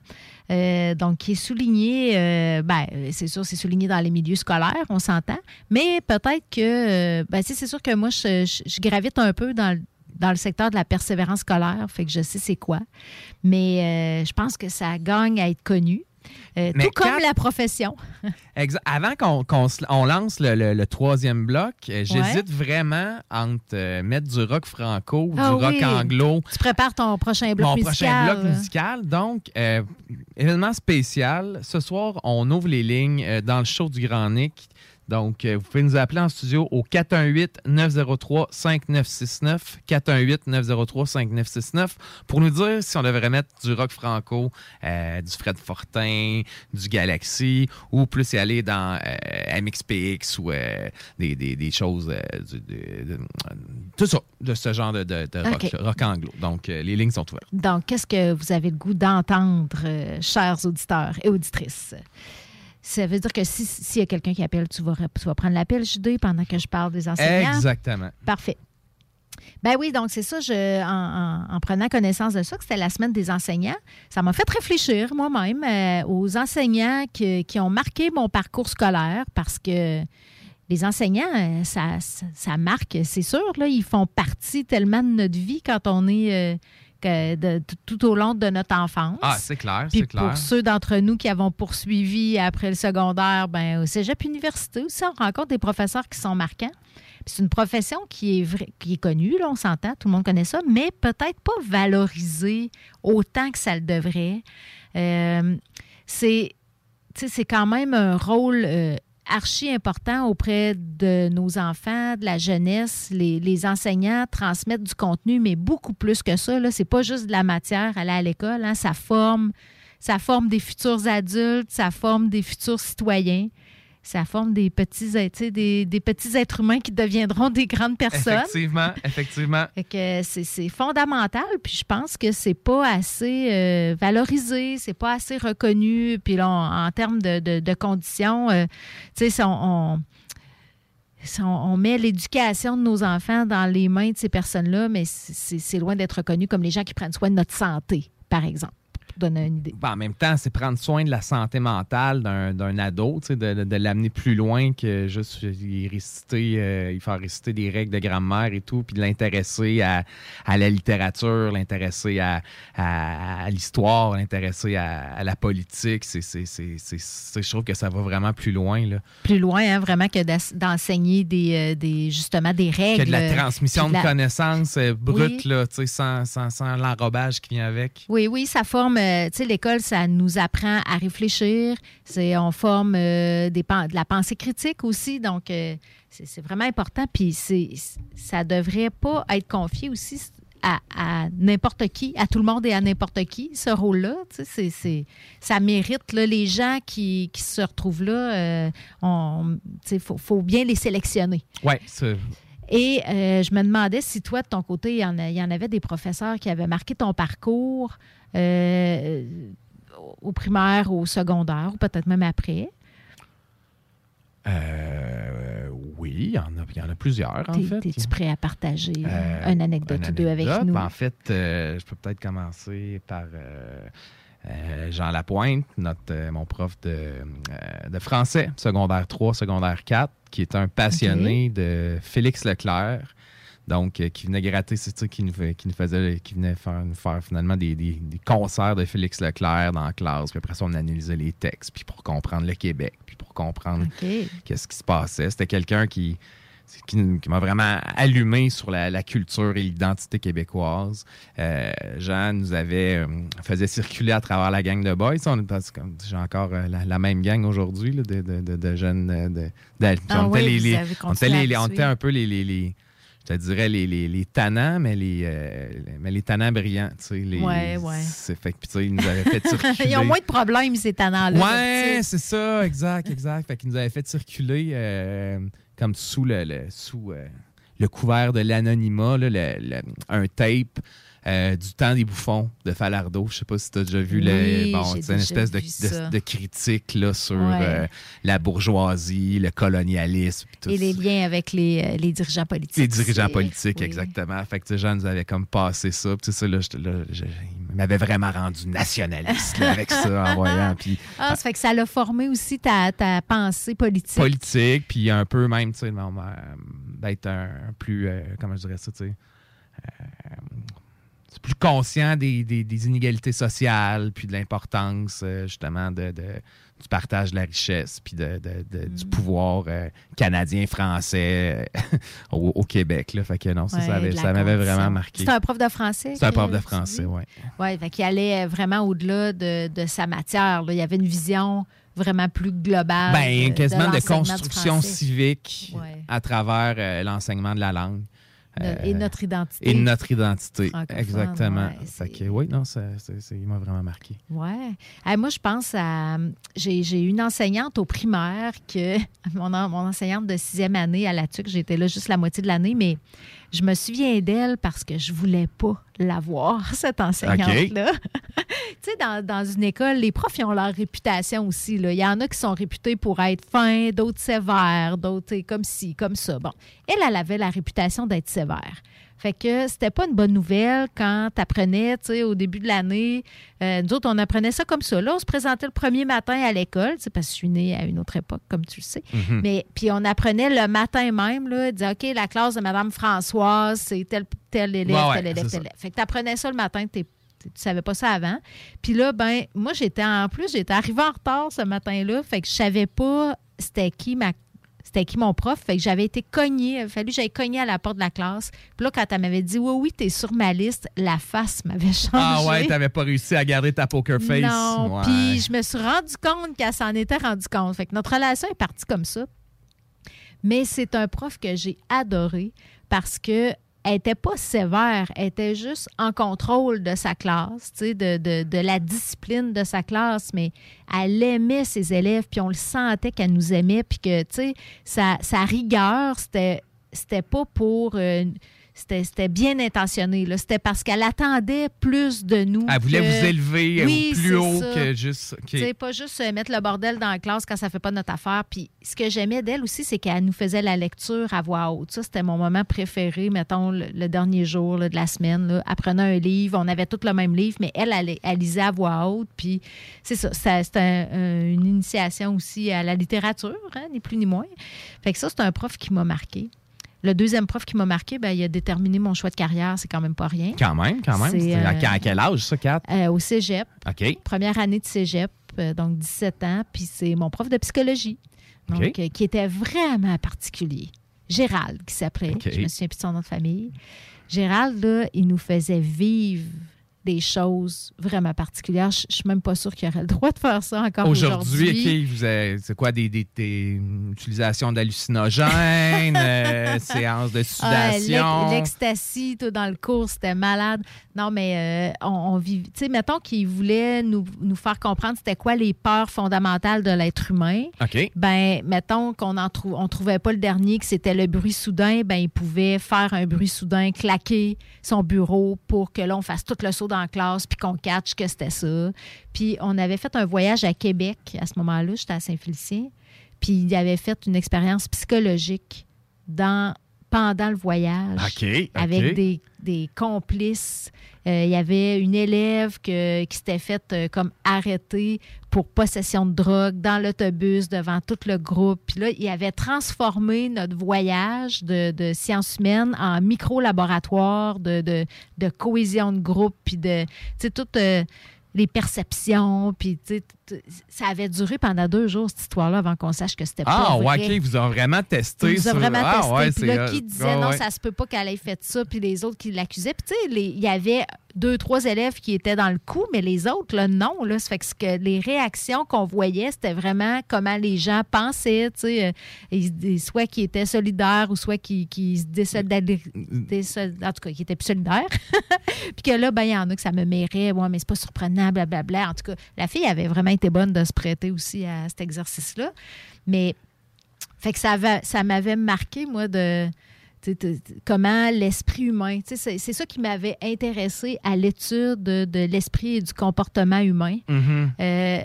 Euh, donc, qui est souligné, euh, ben, c'est sûr, c'est souligné dans les milieux scolaires, on s'entend, mais peut-être que, euh, ben, c'est sûr que moi, je, gravite un peu dans le secteur de la persévérance scolaire, fait que je sais c'est quoi, mais euh, je pense que ça gagne à être connu. Euh, tout comme quand- la profession. Avant qu'on on lance le, le- le troisième bloc, euh, j'hésite vraiment entre euh, mettre du rock franco ou Ah du rock oui. anglo. Tu prépares ton prochain bloc Mon musical. prochain bloc musical. Donc, euh, événement spécial. Ce soir, on ouvre les lignes dans le show du Grand Nick. Donc, euh, vous pouvez nous appeler en studio au 418-903-5969. 418-903-5969 pour nous dire si on devrait mettre du rock franco, euh, du Fred Fortin, du Galaxy ou plus y aller dans euh, MXPX ou euh, des, des- des choses, du- de- de- tout ça, de ce genre de, rock, rock anglo. Donc, les lignes sont ouvertes. Donc, qu'est-ce que vous avez le goût d'entendre, chers auditeurs et auditrices? Ça veut dire que si- s'il y a quelqu'un qui appelle, tu vas, tu vas prendre l'appel, JD, pendant que je parle des enseignants? Exactement. Parfait. Ben oui, donc c'est ça, je, en, en- en prenant connaissance de ça, que c'était la semaine des enseignants, ça m'a fait réfléchir moi-même euh, aux enseignants qui, qui ont marqué mon parcours scolaire parce que les enseignants, euh, ça, ça, ça marque, c'est sûr, là, ils font partie tellement de notre vie quand on est euh, que de- tout au long de notre enfance. Ah, c'est clair, c'est clair. pour ceux d'entre nous qui avons poursuivi après le secondaire, ben, au cégep université aussi, on rencontre des professeurs qui sont marquants. C'est une profession qui est, vrai- qui est connue, là, on s'entend, tout le monde connaît ça, mais peut-être pas valorisée autant que ça le devrait. Euh, c'est quand même un rôle euh, archi important auprès de nos enfants, de la jeunesse. Les, les enseignants transmettent du contenu, mais beaucoup plus que ça. Là. C'est pas juste de la matière, aller à l'école. hein. Ça forme, ça forme des futurs adultes, ça forme des futurs citoyens. Ça forme des petits, des, des petits êtres humains qui deviendront des grandes personnes. Effectivement, effectivement. C'est, fondamental, puis je pense que c'est pas assez euh, valorisé, c'est pas assez reconnu. Puis là, on- en termes de, de- de conditions, euh, tu sais, on, on- si on- on met l'éducation de nos enfants dans les mains de ces personnes-là, mais c'est loin d'être reconnu comme les gens qui prennent soin de notre santé, par exemple, pour donner une idée. Ben, en même temps, c'est prendre soin de la santé mentale d'un ado, de, de- de l'amener plus loin que juste y réciter, euh, y faire réciter des règles de grammaire et tout, puis de l'intéresser à, à la littérature, l'intéresser à, à- à l'histoire, l'intéresser à, la politique. C'est, je trouve que ça va vraiment plus loin. Là. Plus loin, hein, vraiment, que d'enseigner des, euh, des, justement des règles. Que de la euh, transmission de, connaissances euh, brute, Oui. là, tu sais, sans, sans, sans l'enrobage qui vient avec. Oui, oui, ça forme, euh, tu sais, l'école, ça nous apprend à réfléchir. C'est, on forme euh, des, de la pensée critique aussi. Donc, euh, c'est, vraiment important. Puis, c'est, ça devrait pas être confié aussi à, à n'importe qui, à tout le monde et à n'importe qui, ce rôle-là. Tu sais, c'est, c'est- ça mérite, là, les gens qui, qui se retrouvent là, on- tu sais, il faut, faut bien les sélectionner. Oui, c'est Et euh, je me demandais si toi, de ton côté, il y, en a- il y en avait des professeurs qui avaient marqué ton parcours au primaire, au secondaire, ou peut-être même après? Euh, oui, il y, en a, il y en a plusieurs, en fait. T'es-tu prêt à partager euh, Euh, une anecdote ou deux avec nous? En fait, euh, je peux peut-être commencer par euh, euh, Jean Lapointe, notre, euh, mon prof de, euh, de français, secondaire 3, secondaire 4, qui est un passionné de Félix Leclerc. Donc, euh, qui venait gratter, c'est ça, qui nous, qui nous faisait, qui venait faire, nous faire finalement des, des- des concerts de Félix Leclerc dans la classe. Puis après ça, on analysait les textes, puis pour comprendre le Québec, puis pour comprendre qu'est-ce qui se passait. C'était quelqu'un qui, qui, qui m'a vraiment allumé sur la, la culture et l'identité québécoise. Euh, Jean nous avait euh, faisait circuler à travers la gang de boys. On j'ai encore euh, la, la même gang aujourd'hui de, de- de- de jeunes. De, de- Ah on était oui, les- les- on les- on un peu les- je te dirais les, les, les tannants, mais les, euh, mais les tannants brillants. tu sais, Les, Ouais, ouais. c'est fait que, puis, tu sais, ils nous avaient fait circuler. Ils ont moins de problèmes, ces tannants-là. Ouais, c'est ça, exact, exact. Fait qu'ils nous avaient fait circuler euh, comme sous le, le- sous euh, le couvert de l'anonymat, là, le- le- un tape euh, du temps des bouffons de Falardeau. Je sais pas si tu as déjà vu Oui, le, bon, c'est une espèce de, de- de critique là, sur Ouais. euh, la bourgeoisie, le colonialisme. tout Et les liens avec les, euh, les dirigeants politiques. les dirigeants politiques, oui. exactement. Fait que, Jean nous avait comme passé ça. Puis, ça, là, je- il m'avait vraiment rendu nationaliste là, avec ça en voyant. Puis, Ah, ça fait que ça l'a formé aussi ta, ta pensée politique. politique, puis un peu même, tu sais, d'être un, un plus, euh, comment je dirais ça, tu sais, euh, c'est plus conscient des, des- des inégalités sociales, puis de l'importance, euh, justement, de, de- du partage de la richesse, puis de, du Mm. pouvoir euh, canadien-français euh, au, au Québec. Là. Fait que non, ça, Ouais, ça, avait- m'avait vraiment marqué. C'est un prof de français? C'est un prof de français, oui. Oui, fait qu'il allait vraiment au-delà de, de sa matière. là. Il y avait une vision vraiment plus globale. Ben, quasiment de, construction civique Ouais. à travers euh, l'enseignement de la langue. No- Euh, et notre identité. Et notre identité, exactement. ouais, Fait que, oui, non, ça, il m'a vraiment marqué. Ouais. Hey, moi, je pense à. J'ai j'ai une enseignante au primaire que. Mon, mon enseignante de sixième année à la TUC, j'étais là juste la moitié de l'année, mais je me souviens d'elle parce que je voulais pas la voir, cette enseignante-là. tu sais, dans, dans une école, les profs, ils ont leur réputation aussi. Là. Il y en a qui sont réputés pour être fins, d'autres sévères, d'autres comme ci, comme ça. Bon, elle, elle avait la réputation d'être sévère. Fait que c'était pas une bonne nouvelle quand tu apprenais, tu sais, au début de l'année. Euh, nous autres, on apprenait ça comme ça. Là, on se présentait le premier matin à l'école, tu sais, parce que je suis née à une autre époque, comme tu le sais. Mhm. Mais puis on apprenait le matin même, là, dire OK, la classe de Madame Françoise, c'est tel, tel élève, Ouais, ouais, tel élève, tel élève. Fait que tu apprenais ça le matin, t'es- tu savais pas ça avant. Puis là, ben, moi, j'étais en plus, j'étais arrivée en retard ce matin-là. Fait que je savais pas c'était qui ma c'était qui mon prof? Fait que j'avais été cognée. Il a fallu que j'aille cogner à la porte de la classe. Puis là, quand elle m'avait dit Oui, oui, t'es sur ma liste, la face m'avait changé. Ah ouais, t'avais pas réussi à garder ta poker face? Non, puis je me suis rendu compte qu'elle s'en était rendu compte. Fait que notre relation est partie comme ça. Mais c'est un prof que j'ai adoré parce que elle était pas sévère, elle était juste en contrôle de sa classe, de, de- la discipline de sa classe, mais elle aimait ses élèves, puis on le sentait qu'elle nous aimait, puis que, sa, sa rigueur, c'était, c'était pas pour... euh, c'était, c'était bien intentionné. là. C'était parce qu'elle attendait plus de nous. Elle voulait que- vous élever euh, Oui, plus haut ça. que juste. OK. Tu sais, pas juste euh, mettre le bordel dans la classe quand ça fait pas notre affaire. Puis ce que j'aimais d'elle aussi, c'est qu'elle nous faisait la lecture à voix haute. Ça, c'était mon moment préféré, mettons, le, le dernier jour là, de la semaine. Là. Elle prenait un livre, on avait tous le même livre, mais elle, elle, elle lisait à voix haute. Puis c'est ça, ça- c'était un- un- une initiation aussi à la littérature, hein, ni plus ni moins. Fait que ça, c'est un prof qui m'a marqué. Le deuxième prof qui m'a marqué, ben, il a déterminé mon choix de carrière, c'est quand même pas rien. Quand même, quand même. C'est, à, euh, à quel âge, ça, Kat? Euh, au cégep. OK. Première année de cégep, euh, donc 17 ans, puis c'est mon prof de psychologie, donc, qui était vraiment particulier. Gérald, qui s'appelait. Je me souviens plus de son nom de famille. Gérald, là, il nous faisait vivre des choses vraiment particulières. Je je suis même pas sûre qu'il aurait le droit de faire ça encore Aujourd'hui, aujourd'hui. OK, vous avez- c'est quoi, des, des, des utilisations d'hallucinogènes, euh, séances de Ah, sudation? l'ec- L'ecstasy, tout dans le cours, c'était malade. Non, mais euh, on, on vit. Tu sais, mettons qu'il voulait nous, nous faire comprendre c'était quoi les peurs fondamentales de l'être humain. OK. Ben, mettons qu'on en trou- on trouvait pas le dernier, que c'était le bruit soudain, ben, il pouvait faire un bruit soudain, claquer son bureau pour que là, on fasse tout le saut dans la classe puis qu'on catch que c'était ça. Puis on avait fait un voyage à Québec à ce moment-là, j'étais à Saint-Félicien. Puis il avait fait une expérience psychologique dans, pendant le voyage avec des, des complices. Euh, il y avait une élève que- qui s'était faite euh, comme arrêtée pour possession de drogue dans l'autobus devant tout le groupe. Puis là, il avait transformé notre voyage de, de sciences humaines en micro-laboratoire de, de, de cohésion de groupe, puis de, tu sais, toutes euh, les perceptions. Puis, tu sais, t- ça avait duré pendant deux jours, cette histoire-là, avant qu'on sache que c'était Ah, pas ouais, vrai. OK, vous ont vraiment testé Il nous a ça. vraiment ah, testé. Ouais, puis là, c'est- qui disait non, ouais. ça se peut pas qu'elle ait fait ça, puis les autres qui l'accusaient. Puis tu sais, il y avait deux, trois élèves qui étaient dans le coup, mais les autres, là, non. Là, ça fait que, ce que les réactions qu'on voyait, c'était vraiment comment les gens pensaient, tu sais, euh, ils- ils- soit qui étaient solidaires ou soit qui, qui se désolidarisaient, en tout cas, qui étaient plus solidaires. puis que là, ben, il y en a que ça me méritait, ouais, mais c'est pas surprenant, blablabla. En tout cas, la fille avait vraiment été bonne de se prêter aussi à cet exercice-là. Mais fait que ça, avait- ça m'avait marqué, moi, de comment l'esprit humain. C'est c'est ça qui m'avait intéressé à l'étude de, de l'esprit et du comportement humain. Mhm. Euh,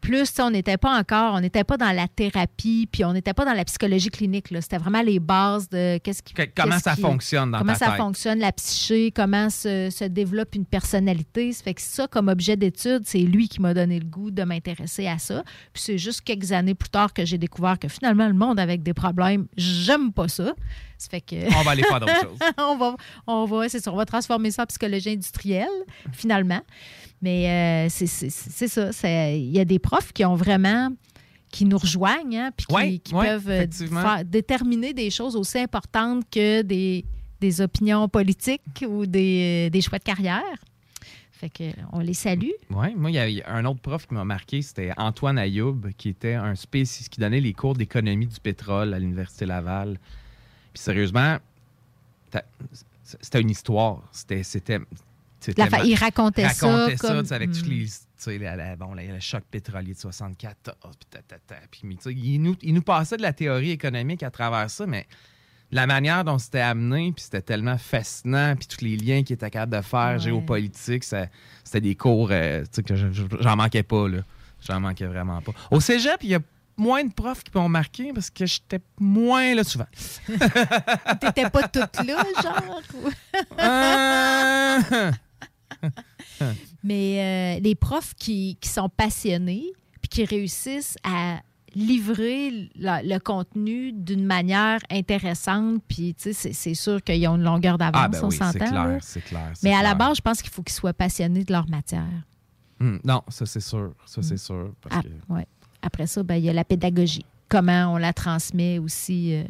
plus, on n'était pas encore, on n'était pas dans la thérapie, puis on n'était pas dans la psychologie clinique. C'était vraiment les bases de qu'est-ce qui. comment ça qui- fonctionne dans Comment ta ça tête? fonctionne, la psyché, comment se, se développe une personnalité. Ça fait que ça, comme objet d'étude, c'est lui qui m'a donné le goût de m'intéresser à ça. Puis c'est juste quelques années plus tard que j'ai découvert que finalement, le monde avec des problèmes, j'aime pas ça. Ça fait que... On va aller faire d'autres choses. on va, on va, c'est ça, on va transformer ça en psychologie industrielle, finalement. Mais euh, c'est c'est- c'est ça. Il y a des profs qui ont vraiment qui nous rejoignent, hein, puis qui, Ouais, qui ouais, peuvent euh, faire- déterminer des choses aussi importantes que des, des opinions politiques ou des, des choix de carrière. Fait que on les salue. Oui, moi, il y, y a un autre prof qui m'a marqué, c'était Antoine Ayoub, qui était un spécialiste qui donnait les cours d'économie du pétrole à l'Université Laval. Puis sérieusement, c'était une histoire. C'était. fa- il racontait ça racontait comme- tu sais, avec tous Hmm. les. la- la- bon, la- le choc pétrolier de 74, puis ta, ta, ta, puis, mais tu sais, il, nous, il nous passait de la théorie économique à travers ça, mais la manière dont c'était amené, puis c'était tellement fascinant, puis tous les liens qu'il était capable de faire, Ouais. géopolitique, ça- c'était des cours euh, que je- je- j'en manquais pas. là. J'en manquais vraiment pas. Au cégep, il y a moins de profs qui m'ont marqué parce que j'étais moins là souvent. T'étais pas toute là, genre. Mais euh, les profs qui, qui sont passionnés puis qui réussissent à livrer la- le contenu d'une manière intéressante, puis tu sais, c'est- sûr qu'ils ont une longueur d'avance, Ah, ben on oui, c'est s'entend. clair, c'est clair, Mais à la base, je pense qu'il faut qu'ils soient passionnés de leur matière. Hum, non, ça c'est sûr. Ça c'est sûr. Parce Ah, que... ouais. Après ça, ben, il y a la pédagogie. Comment on la transmet aussi euh,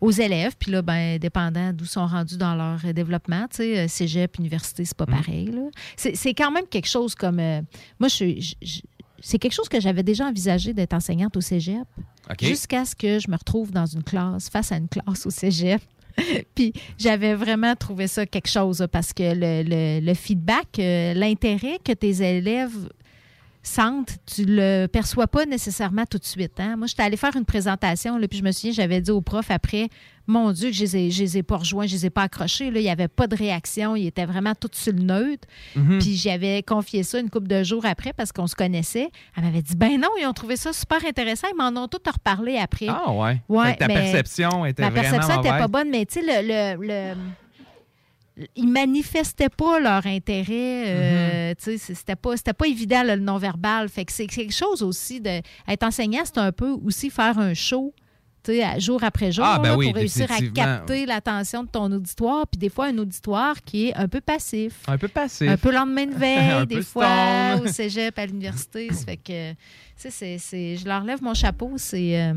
aux élèves. Puis là, ben, dépendant d'où sont rendus dans leur euh, développement, tu sais, euh, cégep, université, c'est pas Mm. pareil. C'est quand même quelque chose comme. euh, moi, je, suis- je- je- c'est quelque chose que j'avais déjà envisagé d'être enseignante au cégep. OK. Jusqu'à ce que je me retrouve dans une classe, face à une classe au cégep. Puis j'avais vraiment trouvé ça quelque chose parce que le, le- le feedback, l'intérêt que tes élèves sentent, tu le perçois pas nécessairement tout de suite. hein. Moi, j'étais allée faire une présentation, là, puis je me souviens, j'avais dit au prof après, mon Dieu, je les ai, je les ai pas rejoints, je les ai pas accrochés. Là. Il n'y avait pas de réaction, ils étaient vraiment tout sur le neutre. Mhm. Puis j'avais confié ça une couple de jours après parce qu'on se connaissait. Elle m'avait dit, ben non, ils ont trouvé ça super intéressant, ils m'en ont tout reparlé après. Ah ouais. Ouais, ta mais perception était Ma vraiment perception n'était pas bonne, mais tu sais, le, le- le- ils manifestaient pas leur intérêt. euh, tu sais, C'était pas, pas évident là, le non-verbal. Fait que c'est quelque chose aussi de. Être enseignant, c'est un peu aussi faire un show. jour après jour, Ah, ben là, oui, pour réussir à capter l'attention de ton auditoire, puis des fois un auditoire qui est un peu passif. Un peu passif. Un peu lendemain de veille, des fois, au cégep, à l'université. Fait que, c'est- je leur lève mon chapeau. C'est euh,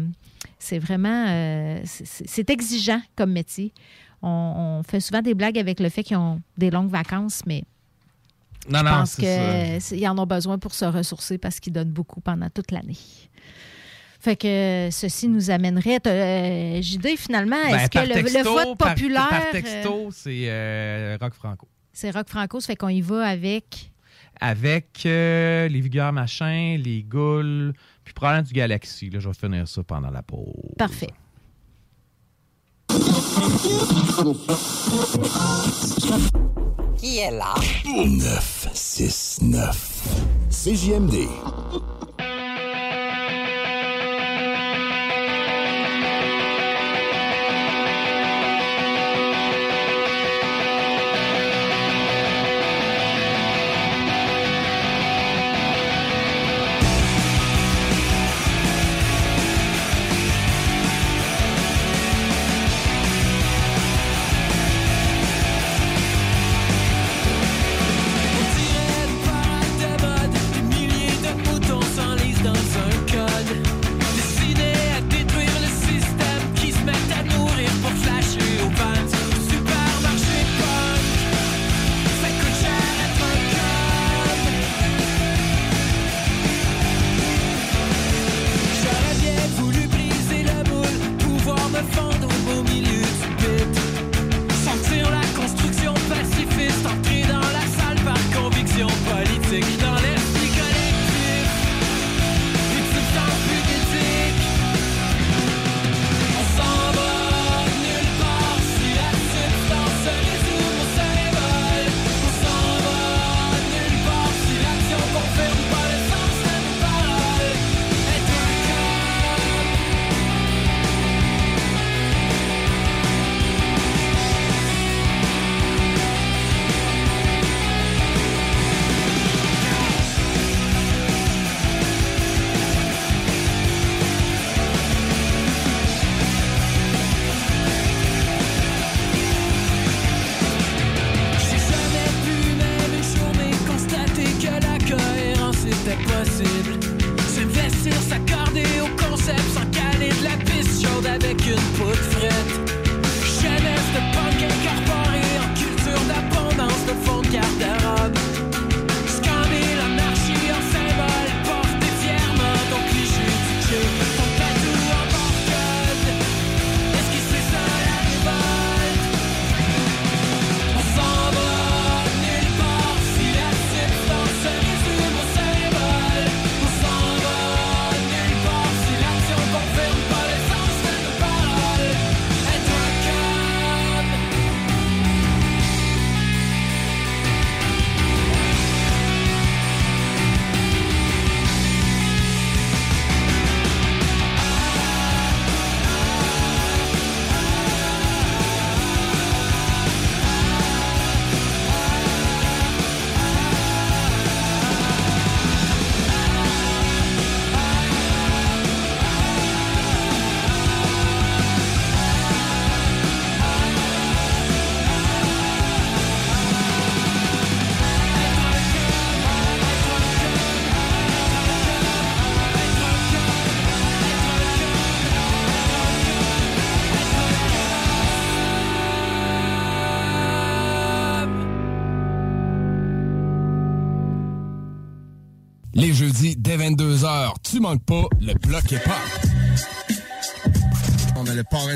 c'est vraiment, euh, c'est exigeant comme métier. On, on fait souvent des blagues avec le fait qu'ils ont des longues vacances, mais Non, Je non, pense qu'ils en ont besoin pour se ressourcer parce qu'ils donnent beaucoup pendant toute l'année. Fait que ceci nous amènerait. euh, JD, finalement, Ben, est-ce que par le, texto, le vote populaire. Par, euh, texto, c'est euh, Rock Franco. c'est Rock Franco, ça fait qu'on y va avec? Avec euh, les vigueurs machin, les goules, puis probablement du Galaxy. Là, je vais finir ça pendant la pause. Parfait. Qui est là? 969. CJMD.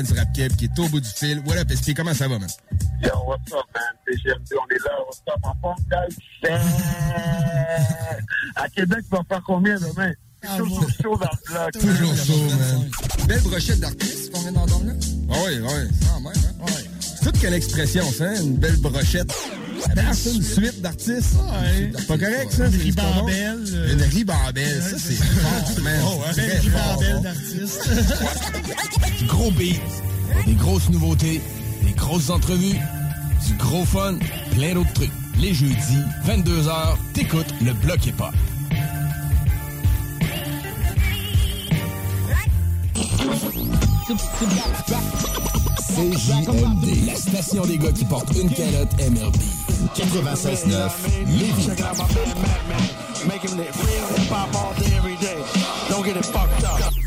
Du rap keb qui est au bout du fil. What up, SP, comment ça va, man? Yo, what's up, man? CGMD, on est là. What's up, en forme! À Québec, tu vas faire combien demain? C'est toujours chaud dans le bloc. Toujours chaud, man. Belle brochette d'artistes qu'on vient d'entendre là? Ah oui, oui. Ah, même, hein? Ouais. C'est toute quelle expression, ça, hein? Une belle brochette. Ça, une suite d'artistes. C'est pas correct, ça? Une ribambelle, euh. Une ribambelle. Ça, c'est fort, man. Oh, ouais. Belle ribambelle d'artistes. Gros beat, des grosses nouveautés, des grosses entrevues, du gros fun, plein d'autres trucs. Les jeudis, 22h, t'écoutes le bloc hip-hop. CJMD, la station des gars qui portent une calotte MRB. 96.9 Lévis. Don't get it fucked up.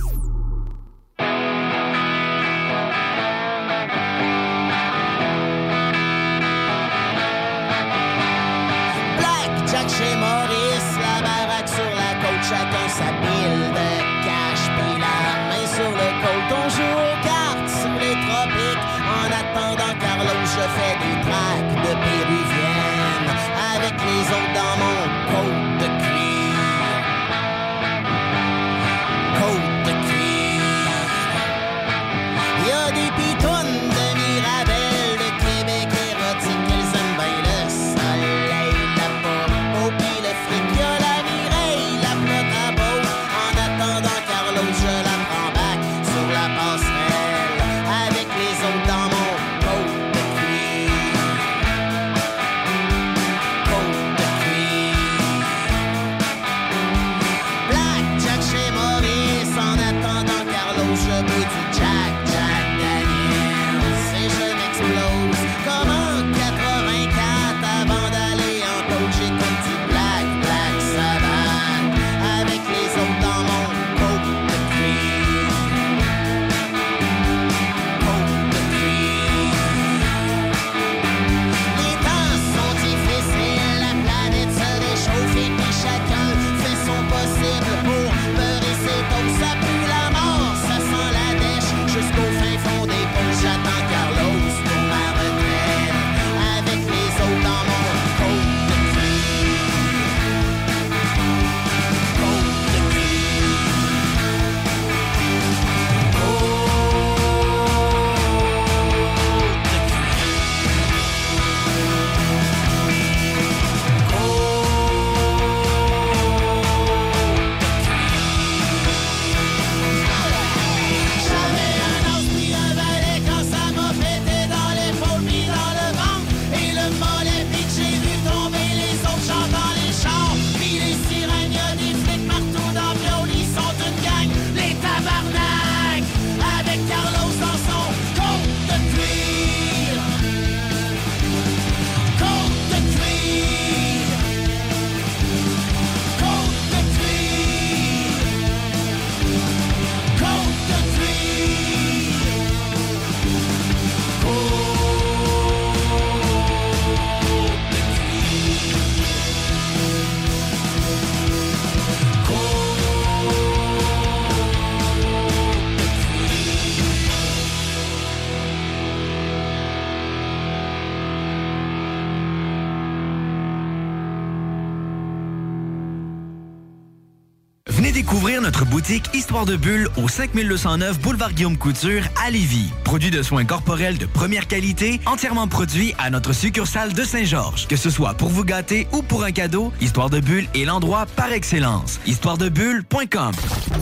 Histoire de bulle au 5209 boulevard Guillaume Couture à Lévis. Produit de soins corporels de première qualité, entièrement produit à notre succursale de Saint-Georges. Que ce soit pour vous gâter ou pour un cadeau, Histoire de bulle est l'endroit par excellence. Histoiredebulle.com.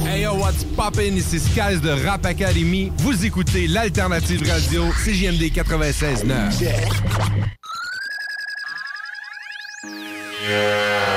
Hey yo, what's poppin'? Ici Skies de Rap Academy. Vous écoutez l'Alternative Radio CJMD 96.9. Yeah.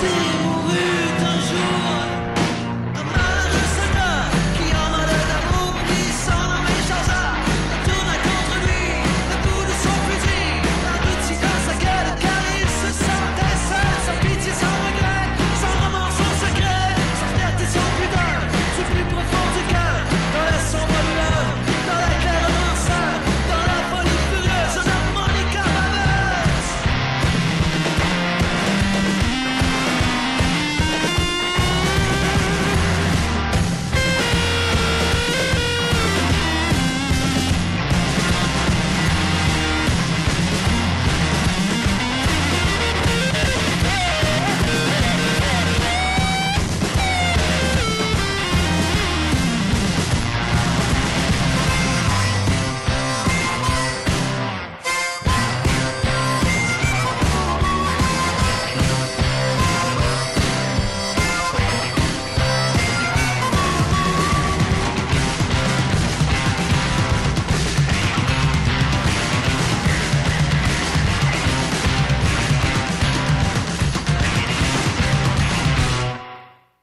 C'est on mourut un jour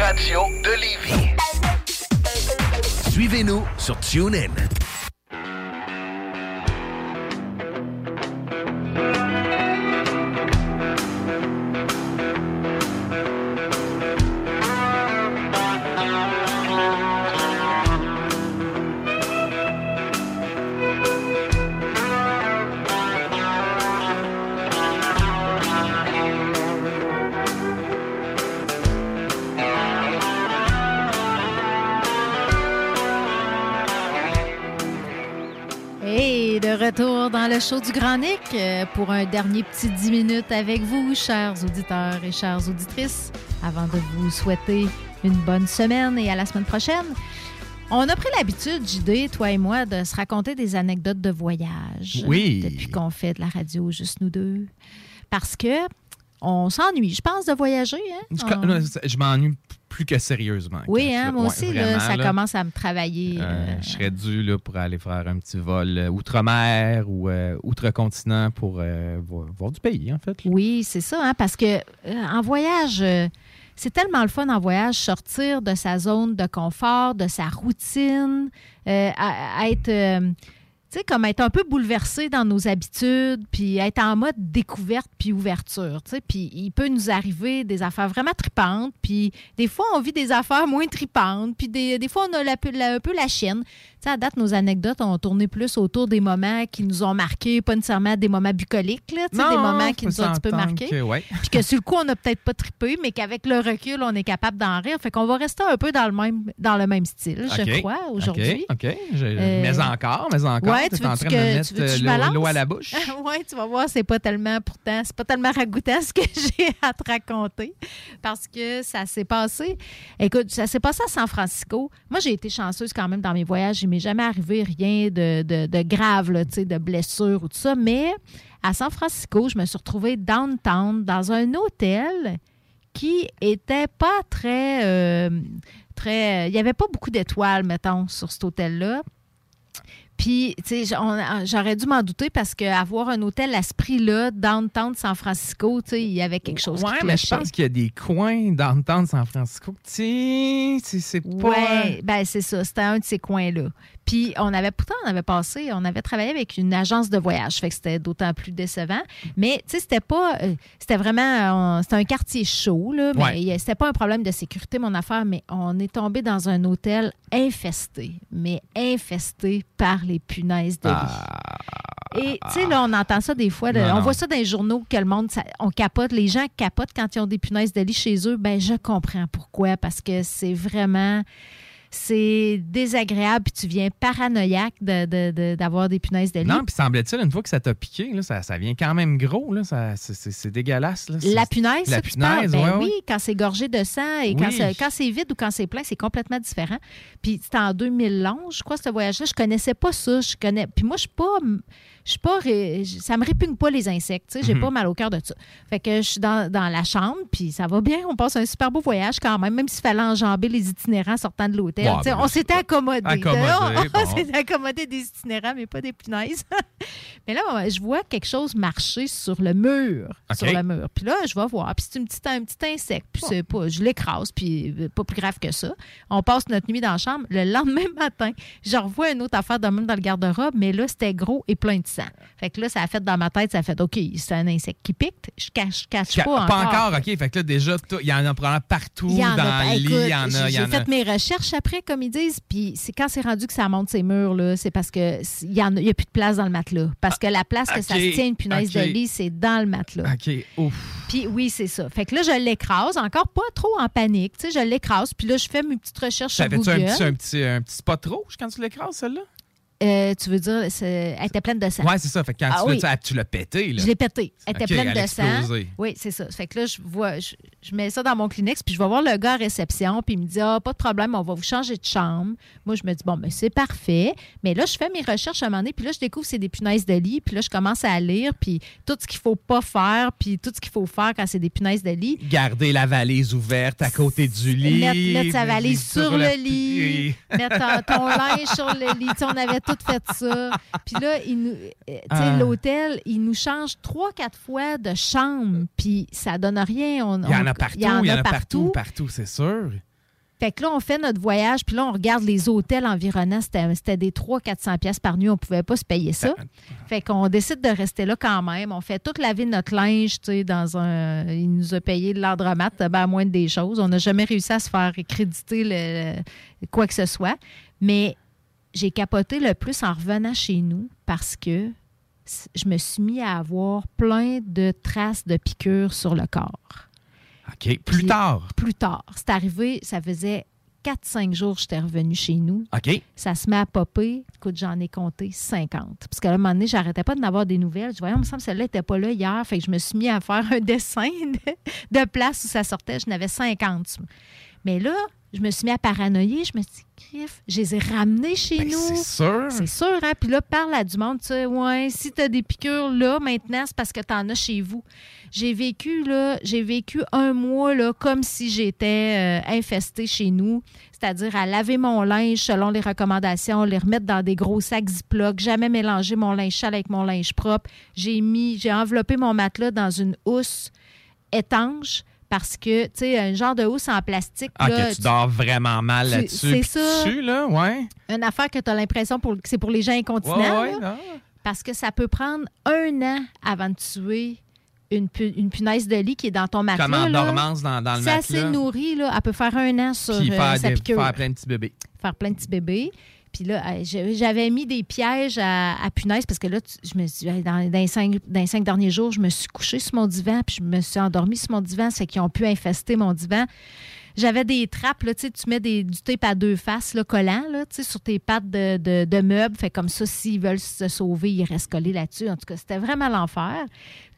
radio de Lévis. Suivez-nous sur TuneIn. du Grand Nick euh, pour un dernier petit 10 minutes avec vous, chers auditeurs et chères auditrices, avant de vous souhaiter une bonne semaine et à la semaine prochaine. On a pris l'habitude, JD, toi et moi, de se raconter des anecdotes de voyage. Oui. Depuis qu'on fait de la radio, juste nous deux. Parce que on s'ennuie, je pense, de voyager. Hein? Je m'ennuie plus que sérieusement. Oui, hein, moi Ouais, aussi, là, ça là. commence à me travailler. Euh, euh, je serais dû là, pour aller faire un petit vol euh, outre-mer ou euh, outre-continent pour euh, voir, voir du pays, en fait. Oui, c'est ça, hein, parce que en voyage, c'est tellement le fun en voyage, sortir de sa zone de confort, de sa routine, à, à être, tu comme être un peu bouleversé dans nos habitudes, puis être en mode découverte puis ouverture, tu sais. Puis il peut nous arriver des affaires vraiment tripantes, puis des fois, on vit des affaires moins tripantes, puis des, des fois, on a un peu la chienne. Sais, à date, nos anecdotes ont tourné plus autour des moments qui nous ont marqués, pas nécessairement des moments bucoliques, là, des moments qui nous ont un petit peu marqués. que, ouais. Puis que sur le coup, on n'a peut-être pas trippé, mais qu'avec le recul, on est capable d'en rire. Fait qu'on va rester un peu dans le même, dans le même style, je crois, aujourd'hui. OK. Je- Euh, Mais encore, mais encore. Ouais, tu en veux-tu train que- de mettre euh, l'eau à la bouche? oui, tu vas voir, c'est pas tellement, pourtant, c'est pas tellement ragoûtant ce que j'ai à te raconter parce que ça s'est passé. Écoute, ça s'est passé à San Francisco. Moi, j'ai été chanceuse quand même dans mes voyages. M'est jamais arrivé rien de, grave, là, de blessure ou tout ça. Mais à San Francisco, je me suis retrouvée downtown dans un hôtel qui était pas très. euh, très il n'y avait pas beaucoup d'étoiles, mettons, sur cet hôtel-là. Puis, tu sais, j'aurais dû m'en douter parce qu'avoir un hôtel à ce prix-là, downtown de San Francisco, tu sais, il y avait quelque chose Ouais, qui mais je pense qu'il y a des coins dans le temps de San Francisco. Tu sais, c'est- c'est pas. Ouais, ben c'est ça. C'était un de ces coins-là. Puis on avait pourtant on avait passé, on avait travaillé avec une agence de voyage, fait que c'était d'autant plus décevant. Mais tu sais, c'était pas, euh, c'était vraiment, euh, c'était un quartier chaud là, mais Ouais. c'était pas un problème de sécurité mon affaire, mais on est tombé dans un hôtel infesté, mais infesté par les punaises de lit. Et tu sais, là, on entend ça des fois. là, on voit ça dans les journaux que le monde, ça- on capote. Les gens capotent quand ils ont des punaises de lit chez eux. Ben, je comprends pourquoi. Parce que c'est vraiment. C'est désagréable, puis tu viens paranoïaque de- de- de- d'avoir des punaises de lit. Non, puis semblait-il, une fois que ça t'a piqué, là, ça, ça vient quand même gros. Là, ça, c'est, c'est- c'est dégueulasse. Là. La punaise, La ça, tu parles? punaise, Ben ouais, ouais. oui, quand c'est gorgé de sang et quand, Oui. c'est, quand c'est vide ou quand c'est plein, c'est complètement différent. Puis c'était en 2011, je crois, ce voyage-là. Je connaissais pas ça. Je connais. Puis moi, je suis pas. Je suis pas. ré- Ça me répugne pas les insectes. tu sais, J'ai Mhm. pas mal au cœur de ça. Fait que je suis dans, dans la chambre, puis ça va bien. On passe un super beau voyage quand même, même s'il fallait enjamber les itinérants sortant de l'hôtel. Ben, on s'était accommodé. Accommodé, on bon. s'était accommodé des itinérants, mais pas des punaises. mais là, je vois quelque chose marcher sur le mur. Sur le mur. Puis là, je vais voir. Puis c'est une petite- un petit insecte. Puis c'est pas, je l'écrase, puis euh, pas plus grave que ça. On passe notre nuit dans la chambre. Le lendemain matin, je revois une autre affaire de même dans le garde-robe, mais là, c'était gros et plein de sang. Fait que là, ça a fait dans ma tête, ça a fait OK, c'est un insecte qui pique. Je cache, cache Ca- pas, Pas encore, OK. Fait que là, déjà, il y en a probablement partout dans le lit. Il y en a. J'ai fait mes recherches après, comme ils disent, puis c'est quand c'est rendu que ça monte ces murs là, c'est parce que c- il y en a, a plus de place dans le matelas, parce que la place que ça Ah, se tient une punaise OK. de lit, c'est dans le matelas. OK, ouf. Puis oui, c'est ça. Fait que là, je l'écrase, encore pas trop en panique, tu sais, je l'écrase, puis là, je fais mes petites recherches sur T'avais-tu un Google. petit, un, petit, un petit spot rouge quand tu l'écrases, celle-là? Euh, tu veux dire, elle était pleine de sang. Ouais, c'est ça. Fait que quand Ah tu, oui. l'as- tu l'as pété, là. Je l'ai pété. Elle était pleine elle de sang. Oui, c'est ça. Fait que là, je vois, je, je mets ça dans mon Kleenex, puis je vais voir le gars à réception, puis il me dit Ah, pas de problème, on va vous changer de chambre. Moi, je me dis Bon, mais c'est parfait. Mais là, je fais mes recherches à un moment donné, puis là, je découvre que c'est des punaises de lit, puis là, je commence à lire, puis tout ce qu'il faut pas faire, puis tout ce qu'il faut faire quand c'est des punaises de lit. Garder la valise ouverte à côté du lit. Mettre, mettre sa valise sur, le lit, mettre ton, ton linge sur le lit. Tu sais, on avait tout fait ça. Puis là, il nous- euh, tu sais, Ah. l'hôtel, il nous change trois, quatre fois de chambre, puis ça donne rien. On- Il y en on- a partout, il y en a partout, partout, c'est sûr. Fait que là, on fait notre voyage, puis là, on regarde les hôtels environnants. C'était des 300-400 pièces par nuit. On pouvait pas se payer ça. Fait qu'on décide de rester là quand même. On fait toute laver notre linge, tu sais, dans un... Il nous a payé de l'andromat, ben, à moins des choses. On n'a jamais réussi à se faire créditer le- quoi que ce soit. Mais j'ai capoté le plus en revenant chez nous parce que je me suis mis à avoir plein de traces de piqûres sur le corps. OK. Plus Puis- tard. Plus tard. C'est arrivé, ça faisait 4-5 jours que j'étais revenue chez nous. OK. Ça se met à popper. Écoute, j'en ai compté 50. Parce qu'à un moment donné, j'arrêtais pas d'en avoir des nouvelles. Je voyais, il me semble que celle-là n'était pas là hier. Fait que je me suis mis à faire un dessin de, de place où ça sortait. Je n'avais 50. Mais là, je me suis mis à paranoïer. Je me suis dit, je les ai ramenés chez nous. Ben, C'est sûr. C'est sûr, hein? Puis là, parle à du monde, tu sais, ouais, si tu as des piqûres là, maintenant, c'est parce que tu en as chez vous. J'ai vécu, là, j'ai vécu un mois, là, comme si j'étais euh, infestée chez nous. C'est-à-dire à laver mon linge selon les recommandations, les remettre dans des gros sacs Ziploc, jamais mélanger mon linge sale avec mon linge propre. J'ai mis, j'ai enveloppé mon matelas dans une housse étanche parce que, tu sais, un genre de housse en plastique. Ah, là, que tu dors vraiment mal là-dessus. c'est ça. Dessus, là, ouais. une affaire que tu as l'impression pour, que c'est pour les gens incontinents. Ouais, ouais, là. parce que ça peut prendre un an avant de tuer une, pu- une punaise de lit qui est dans ton matelas. Comme en là. dormance dans, dans le Si c'est assez matelas. nourri, là, elle peut faire un an sur Puis euh, faire, sa des- piqûre. faire plein de petits bébés. Faire plein de petits bébés. Puis là, j'avais mis des pièges à, punaises parce que là, je me suis, dans, les cinq, derniers jours, je me suis couchée sur mon divan puis je me suis endormie sur mon divan. C'est qu'ils ont pu infester mon divan. J'avais des trappes, là, tu mets des, du tape à deux faces, là, collant, là, sur tes pattes de, de- de meubles. Fait comme ça, s'ils veulent se sauver, ils restent collés là-dessus. En tout cas, c'était vraiment l'enfer.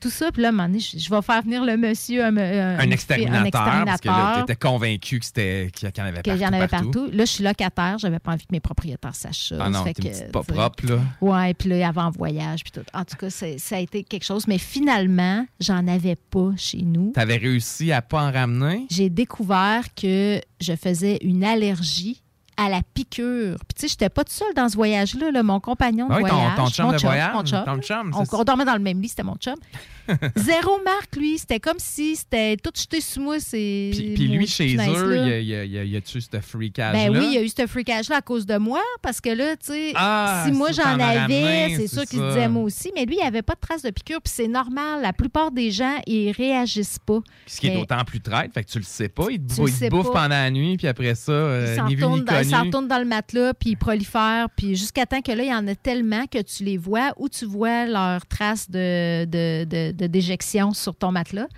Tout ça, puis là, à un moment donné, je, je vais faire venir le monsieur, un, un- Un exterminateur, parce que là, t'étais convaincu que c'était qu'il y en avait partout. j'en avais partout. partout. Là, je suis locataire. J'avais pas envie que mes propriétaires sachent ça. Ah non, Fait que, pas tu propre, là. Ouais, puis là, avant voyage, puis tout. En tout cas, ça a été quelque chose. Mais finalement, j'en avais pas chez nous. T'avais réussi à pas en ramener? J'ai découvert que je faisais une allergie à la piqûre. Puis tu sais, j'étais pas toute seule dans ce voyage-là. là. Mon compagnon de Ah oui, voyage. ton chum mon de voyage, mon chum. ton chum, on, dormait dans le même lit, c'était mon chum. Zéro marque, lui. C'était comme si c'était tout jeté sur moi. C'est Puis, puis lui, chez eux, il y a, y a- y a- a-tu ce freakage-là? ben oui, il y a eu ce freakage-là à cause de moi, parce que là, tu sais, Ah, si moi j'en avais, c'est sûr qu'il disait moi aussi, mais lui, il n'y avait pas de traces de piqûre, puis c'est normal. La plupart des gens, ils réagissent pas. Ce qui est d'autant plus traite, fait que tu le sais pas. Il te, Tu bou- le il te sais bouffe pas. pendant la nuit, puis après ça, euh, Ils ni vu ni s'en connu. retournent dans le matelas, puis ils prolifèrent, puis jusqu'à temps que là, il y en a tellement que tu les vois ou tu vois leurs traces de- de déjection sur ton matelas.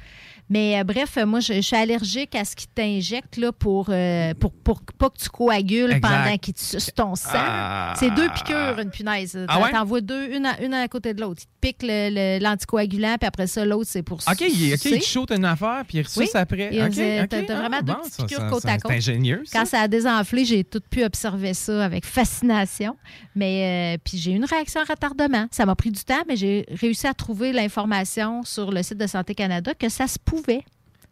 Mais euh, bref, moi, je, je suis allergique à ce qui t'injecte là, pour, euh, pour, pour pas que tu coagules Exact. pendant qu'ils te sucent ton sang. Ah. C'est deux piqûres, une punaise. Ah ouais? T'en vois deux, une à, une à côté de l'autre. Il te pique le- le- l'anticoagulant, puis après ça, l'autre, c'est pour OK, il, ok, sucer. il te shoot une affaire, puis il ressuce Oui. après. Et, OK, euh, OK. t'as- Ah, vraiment deux bon, petites ça, piqûres ça, côte ça, à C'est côte. ingénieux, ça. Quand ça a désenflé, j'ai tout pu observer ça avec fascination. Mais euh, puis j'ai eu une réaction à retardement. Ça m'a pris du temps, mais j'ai réussi à trouver l'information sur le site de Santé Canada que ça se pouvait,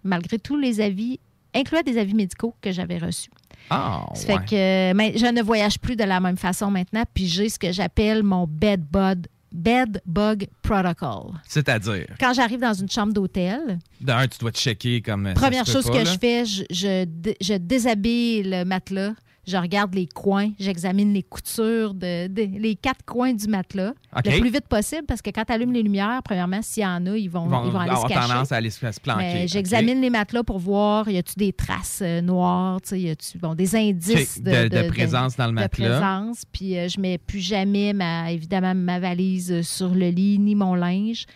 malgré tous les avis, incluant des avis médicaux que j'avais reçus. Ah, ouais. fait que mais je ne voyage plus de la même façon maintenant, puis j'ai ce que j'appelle mon bed bug, bed bug protocol. C'est-à-dire, Quand j'arrive dans une chambre d'hôtel, d'un, tu dois te checker comme. Première chose pas, que là. je fais, je, je, je déshabille le matelas. Je regarde les coins, j'examine les coutures, de, de- les quatre coins du matelas le plus vite possible parce que quand tu allumes les lumières, premièrement, s'il y en a, ils vont, Ils vont, ils vont aller avoir se cacher. tendance à aller se, planquer. J'examine les matelas pour voir, y a-tu des traces euh, noires, y a-tu bon, des indices de présence dans le matelas. De présence, puis euh, je mets plus jamais, ma, évidemment, ma valise euh, sur le lit ni mon linge.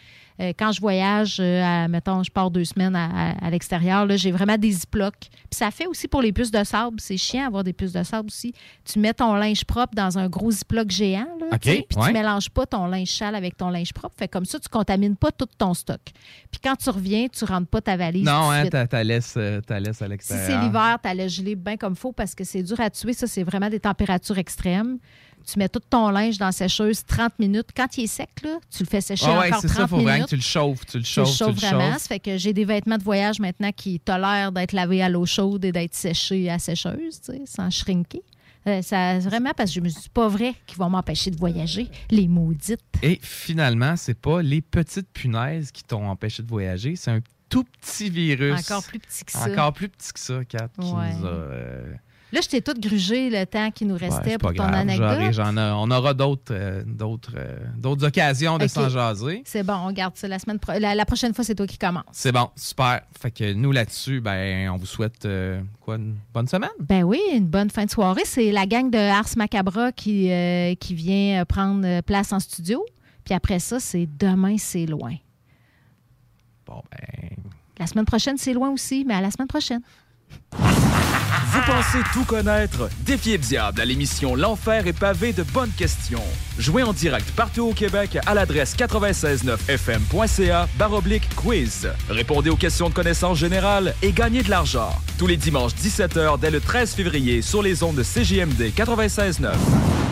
Euh, quand je voyage, euh, à, mettons, je pars deux semaines à, à- à l'extérieur, là, j'ai vraiment des ziplocs. Puis ça fait aussi pour les puces de sable. C'est chiant avoir des puces de sable aussi. Tu mets ton linge propre dans un gros ziploc géant, là, tu puis ouais. tu mélanges pas ton linge sale avec ton linge propre. Fait comme ça, tu contamines pas tout ton stock. Puis quand tu reviens, tu rentres pas ta valise. Non, hein, suite. t'as t'as laisse, euh, t'as laisse à Si l'extérieur. c'est l'hiver, tu as gelé bien comme faut parce que c'est dur à tuer. Ça, c'est vraiment des températures extrêmes. Tu mets tout ton linge dans la sécheuse 30 minutes. Quand il est sec, là, tu le fais sécher Ah ouais, encore c'est 30 ça, faut vraiment minutes. que tu le chauffes, tu le Tu le chauffes, tu le chauffes vraiment. chauffes. Ça fait que j'ai des vêtements de voyage maintenant qui tolèrent d'être lavés à l'eau chaude et d'être séchés à sécheuse, tu sais, sans shrinker. Euh, ça, vraiment, parce que je me suis pas vrai qu'ils vont m'empêcher de voyager, les maudites. Et finalement, c'est pas les petites punaises qui t'ont empêché de voyager, c'est un tout petit virus. Encore plus petit que ça. Encore plus petit que ça, Kat, qui nous a. euh, Là, je t'ai tout grugé le temps qui nous restait pour ton grave, anecdote. j'en ai- on aura d'autres euh, d'autres euh, d'autres occasions de Ok. s'en jaser. C'est bon, on garde ça la semaine pro- la, la prochaine fois, c'est toi qui commence. C'est bon, super. Fait que nous là-dessus, ben, on vous souhaite euh, quoi, une bonne semaine? Ben oui, une bonne fin de soirée. C'est la gang de Ars Macabra qui, qui vient prendre place en studio. Puis après ça, c'est demain, c'est loin. Bon, ben. La semaine prochaine, c'est loin aussi, mais à la semaine prochaine. Vous pensez tout connaître? Défiez le diable à l'émission L'Enfer est pavé de bonnes questions. Jouez en direct partout au Québec à l'adresse 969fm.ca baroblique quiz. Répondez aux questions de connaissance générale et gagnez de l'argent. Tous les dimanches 17h dès le 13 février sur les ondes de CJMD 96.9.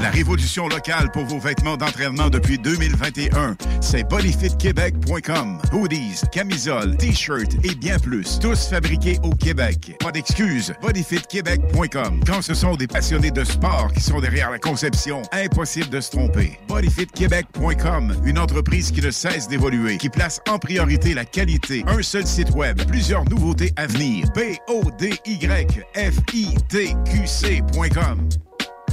La révolution locale pour vos vêtements d'entraînement depuis 2021, c'est bodyfitquebec.com. Hoodies, camisoles, t-shirts et bien plus. Tous fabriqués au Québec. Pas d'excuses. bodyfitquebec.com. Quand ce sont des passionnés de sport qui sont derrière la conception, impossible de se tromper. bodyfitquebec.com, une entreprise qui ne cesse d'évoluer, qui place en priorité la qualité. Un seul site web, plusieurs nouveautés à venir. B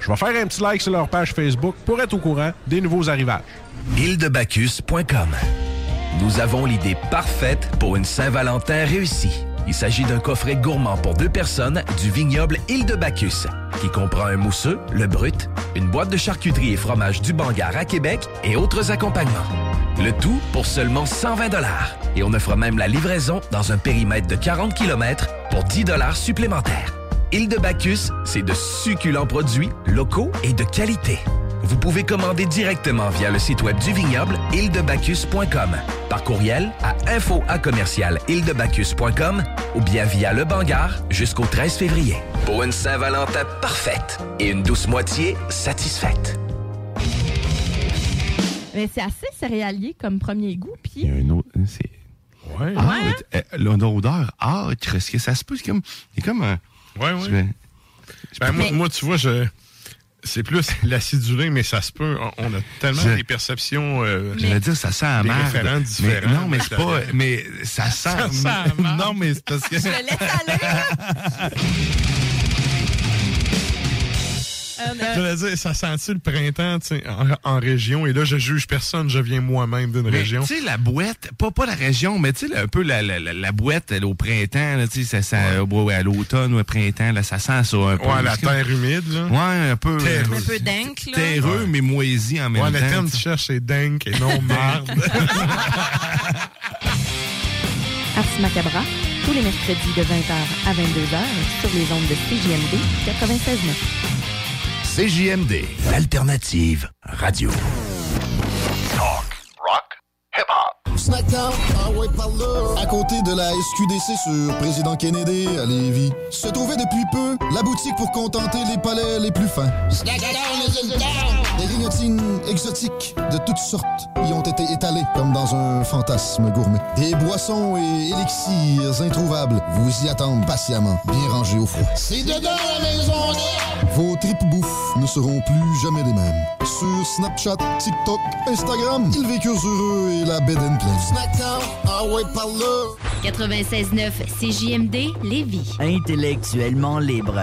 Je vais faire un petit like sur leur page Facebook pour être au courant des nouveaux arrivages. îledebacchus.com. Nous avons l'idée parfaite pour une Saint-Valentin réussie. Il s'agit d'un coffret gourmand pour deux personnes du vignoble Île de Bacchus, qui comprend un mousseux, le brut, une boîte de charcuterie et fromage du Bangar à Québec et autres accompagnements. Le tout pour seulement 120 Et on offre même la livraison dans un périmètre de 40 km pour 10 supplémentaires. Île de Bacchus, c'est de succulents produits locaux et de qualité. Vous pouvez commander directement via le site web du vignoble îledebacchus.com, par courriel à info à commercial îledebacchus.com ou bien via le Bangar jusqu'au 13 février. Pour une Saint-Valentin parfaite et une douce moitié satisfaite. Mais c'est assez céréalier comme premier goût. Puis Il y a un autre. C'est. Ouais. Ah, mais, euh, l'odeur âcre, est-ce que ça se peut? C'est comme. A comme un. Ouais, ouais. Je vais- Ben, moi, Mais- moi, tu vois, je. C'est plus l'acidulé, mais ça se peut. On a tellement Je- des perceptions. euh, J'allais dire, ça sent merde. référents Mais non, mais c'est pas. Mais ça sent. Ça sent non, mais c'est parce que. je le laisse aller. Euh, J'allais dire, ça sent-tu le printemps tu sais, en, en région? Et là, je juge personne, je viens moi-même d'une région. tu sais, la boîte, pas, pas la région, mais tu sais, un peu la, la, la, la boîte là, au printemps, là, tu sais, ça sent, ouais, à l'automne ou au printemps, là, ça sent ça un peu. Ouais, la terre humide, là. Ouais, un peu. Terreux. Un peu d'encre, là. Terreux, mais moisi en même Ouais, temps. le terme que tu cherches, c'est dingue et non marde. Ars Macabra, tous les mercredis de 20h à 22h sur les ondes de CJMD 96.9. CJMD, l'alternative radio. Snackdown, ah ouais, par là. À côté de la SQDC sur Président Kennedy à Lévis, se trouvait depuis peu la boutique pour contenter les palais les plus fins. Des grignotines exotiques de toutes sortes y ont été étalées comme dans un fantasme gourmet. Des boissons et élixirs introuvables vous y attendent patiemment, bien rangés au froid. C'est dedans la maison Vos tripes bouffe ne seront plus jamais les mêmes. Sur Snapchat, TikTok, Instagram, ils vécurent heureux et la bed and pleine. Snackdown, ah ouais, par là. 96.9 CJMD Lévis. Intellectuellement libre.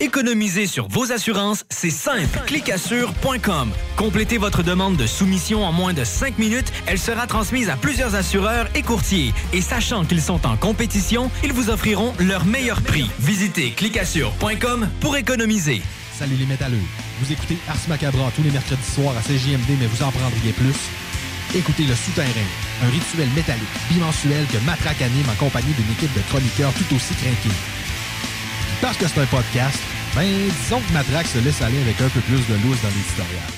Économiser sur vos assurances, c'est simple. Clicassure.com. Complétez votre demande de soumission en moins de 5 minutes. Elle sera transmise à plusieurs assureurs et courtiers. Et sachant qu'ils sont en compétition, ils vous offriront leur meilleur prix. Visitez clicassure.com pour économiser. Salut les métalleux. Vous écoutez Ars Macabra tous les mercredis soirs à CJMD, mais vous en prendriez plus. Écoutez Le Souterrain, un rituel métallique bimensuel que Matraque anime en compagnie d'une équipe de chroniqueurs tout aussi craqués. Parce que c'est un podcast, ben disons que Matraque se laisse aller avec un peu plus de loose dans l'éditorial.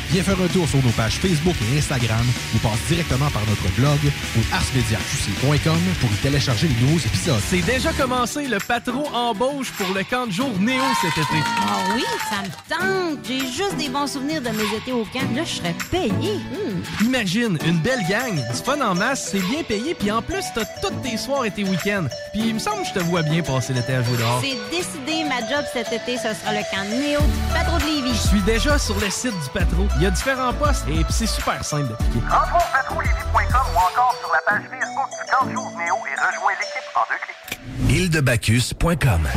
Viens faire un tour sur nos pages Facebook et Instagram ou passe directement par notre blog ou arsmediaqc.com pour y télécharger les nouveaux épisodes. C'est déjà commencé, le patron embauche pour le camp de jour Néo cet été. Ah oui, ça me tente. J'ai juste des bons souvenirs de mes étés au camp. Là, je serais payé. Hmm. Imagine, une belle gang, du fun en masse, c'est bien payé, puis en plus, t'as tous tes soirs et tes week-ends. Puis il me semble que je te vois bien passer l'été à jouer dehors. C'est décidé, ma job cet été, ce sera le camp Néo du patron de Lévis. Je suis déjà sur le site du patron. Il y a différents postes et puis c'est super simple d'appliquer. Rentre au patrouillevie.com ou encore sur la page Facebook du camp de jour Néo et rejoins l'équipe en deux clics. îledebacchus.com.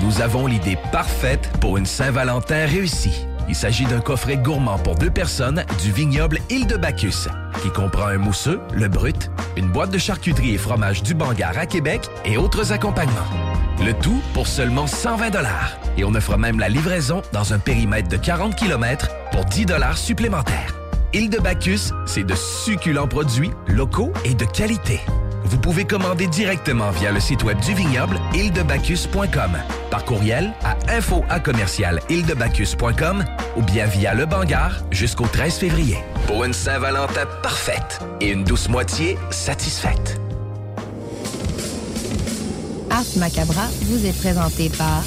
Nous avons l'idée parfaite pour une Saint-Valentin réussie. Il s'agit d'un coffret gourmand pour deux personnes du vignoble Île de Bacchus, qui comprend un mousseux, le brut, une boîte de charcuterie et fromage du Bangar à Québec et autres accompagnements. Le tout pour seulement 120 dollars. Et on offre même la livraison dans un périmètre de 40 km pour 10 dollars supplémentaires. Île de Bacchus, c'est de succulents produits locaux et de qualité. Vous pouvez commander directement via le site web du vignoble îledebacchus.com, par courriel à info ou bien via le Bangar jusqu'au 13 février. Pour une Saint-Valentin parfaite et une douce moitié satisfaite. Ars Macabra vous est présenté par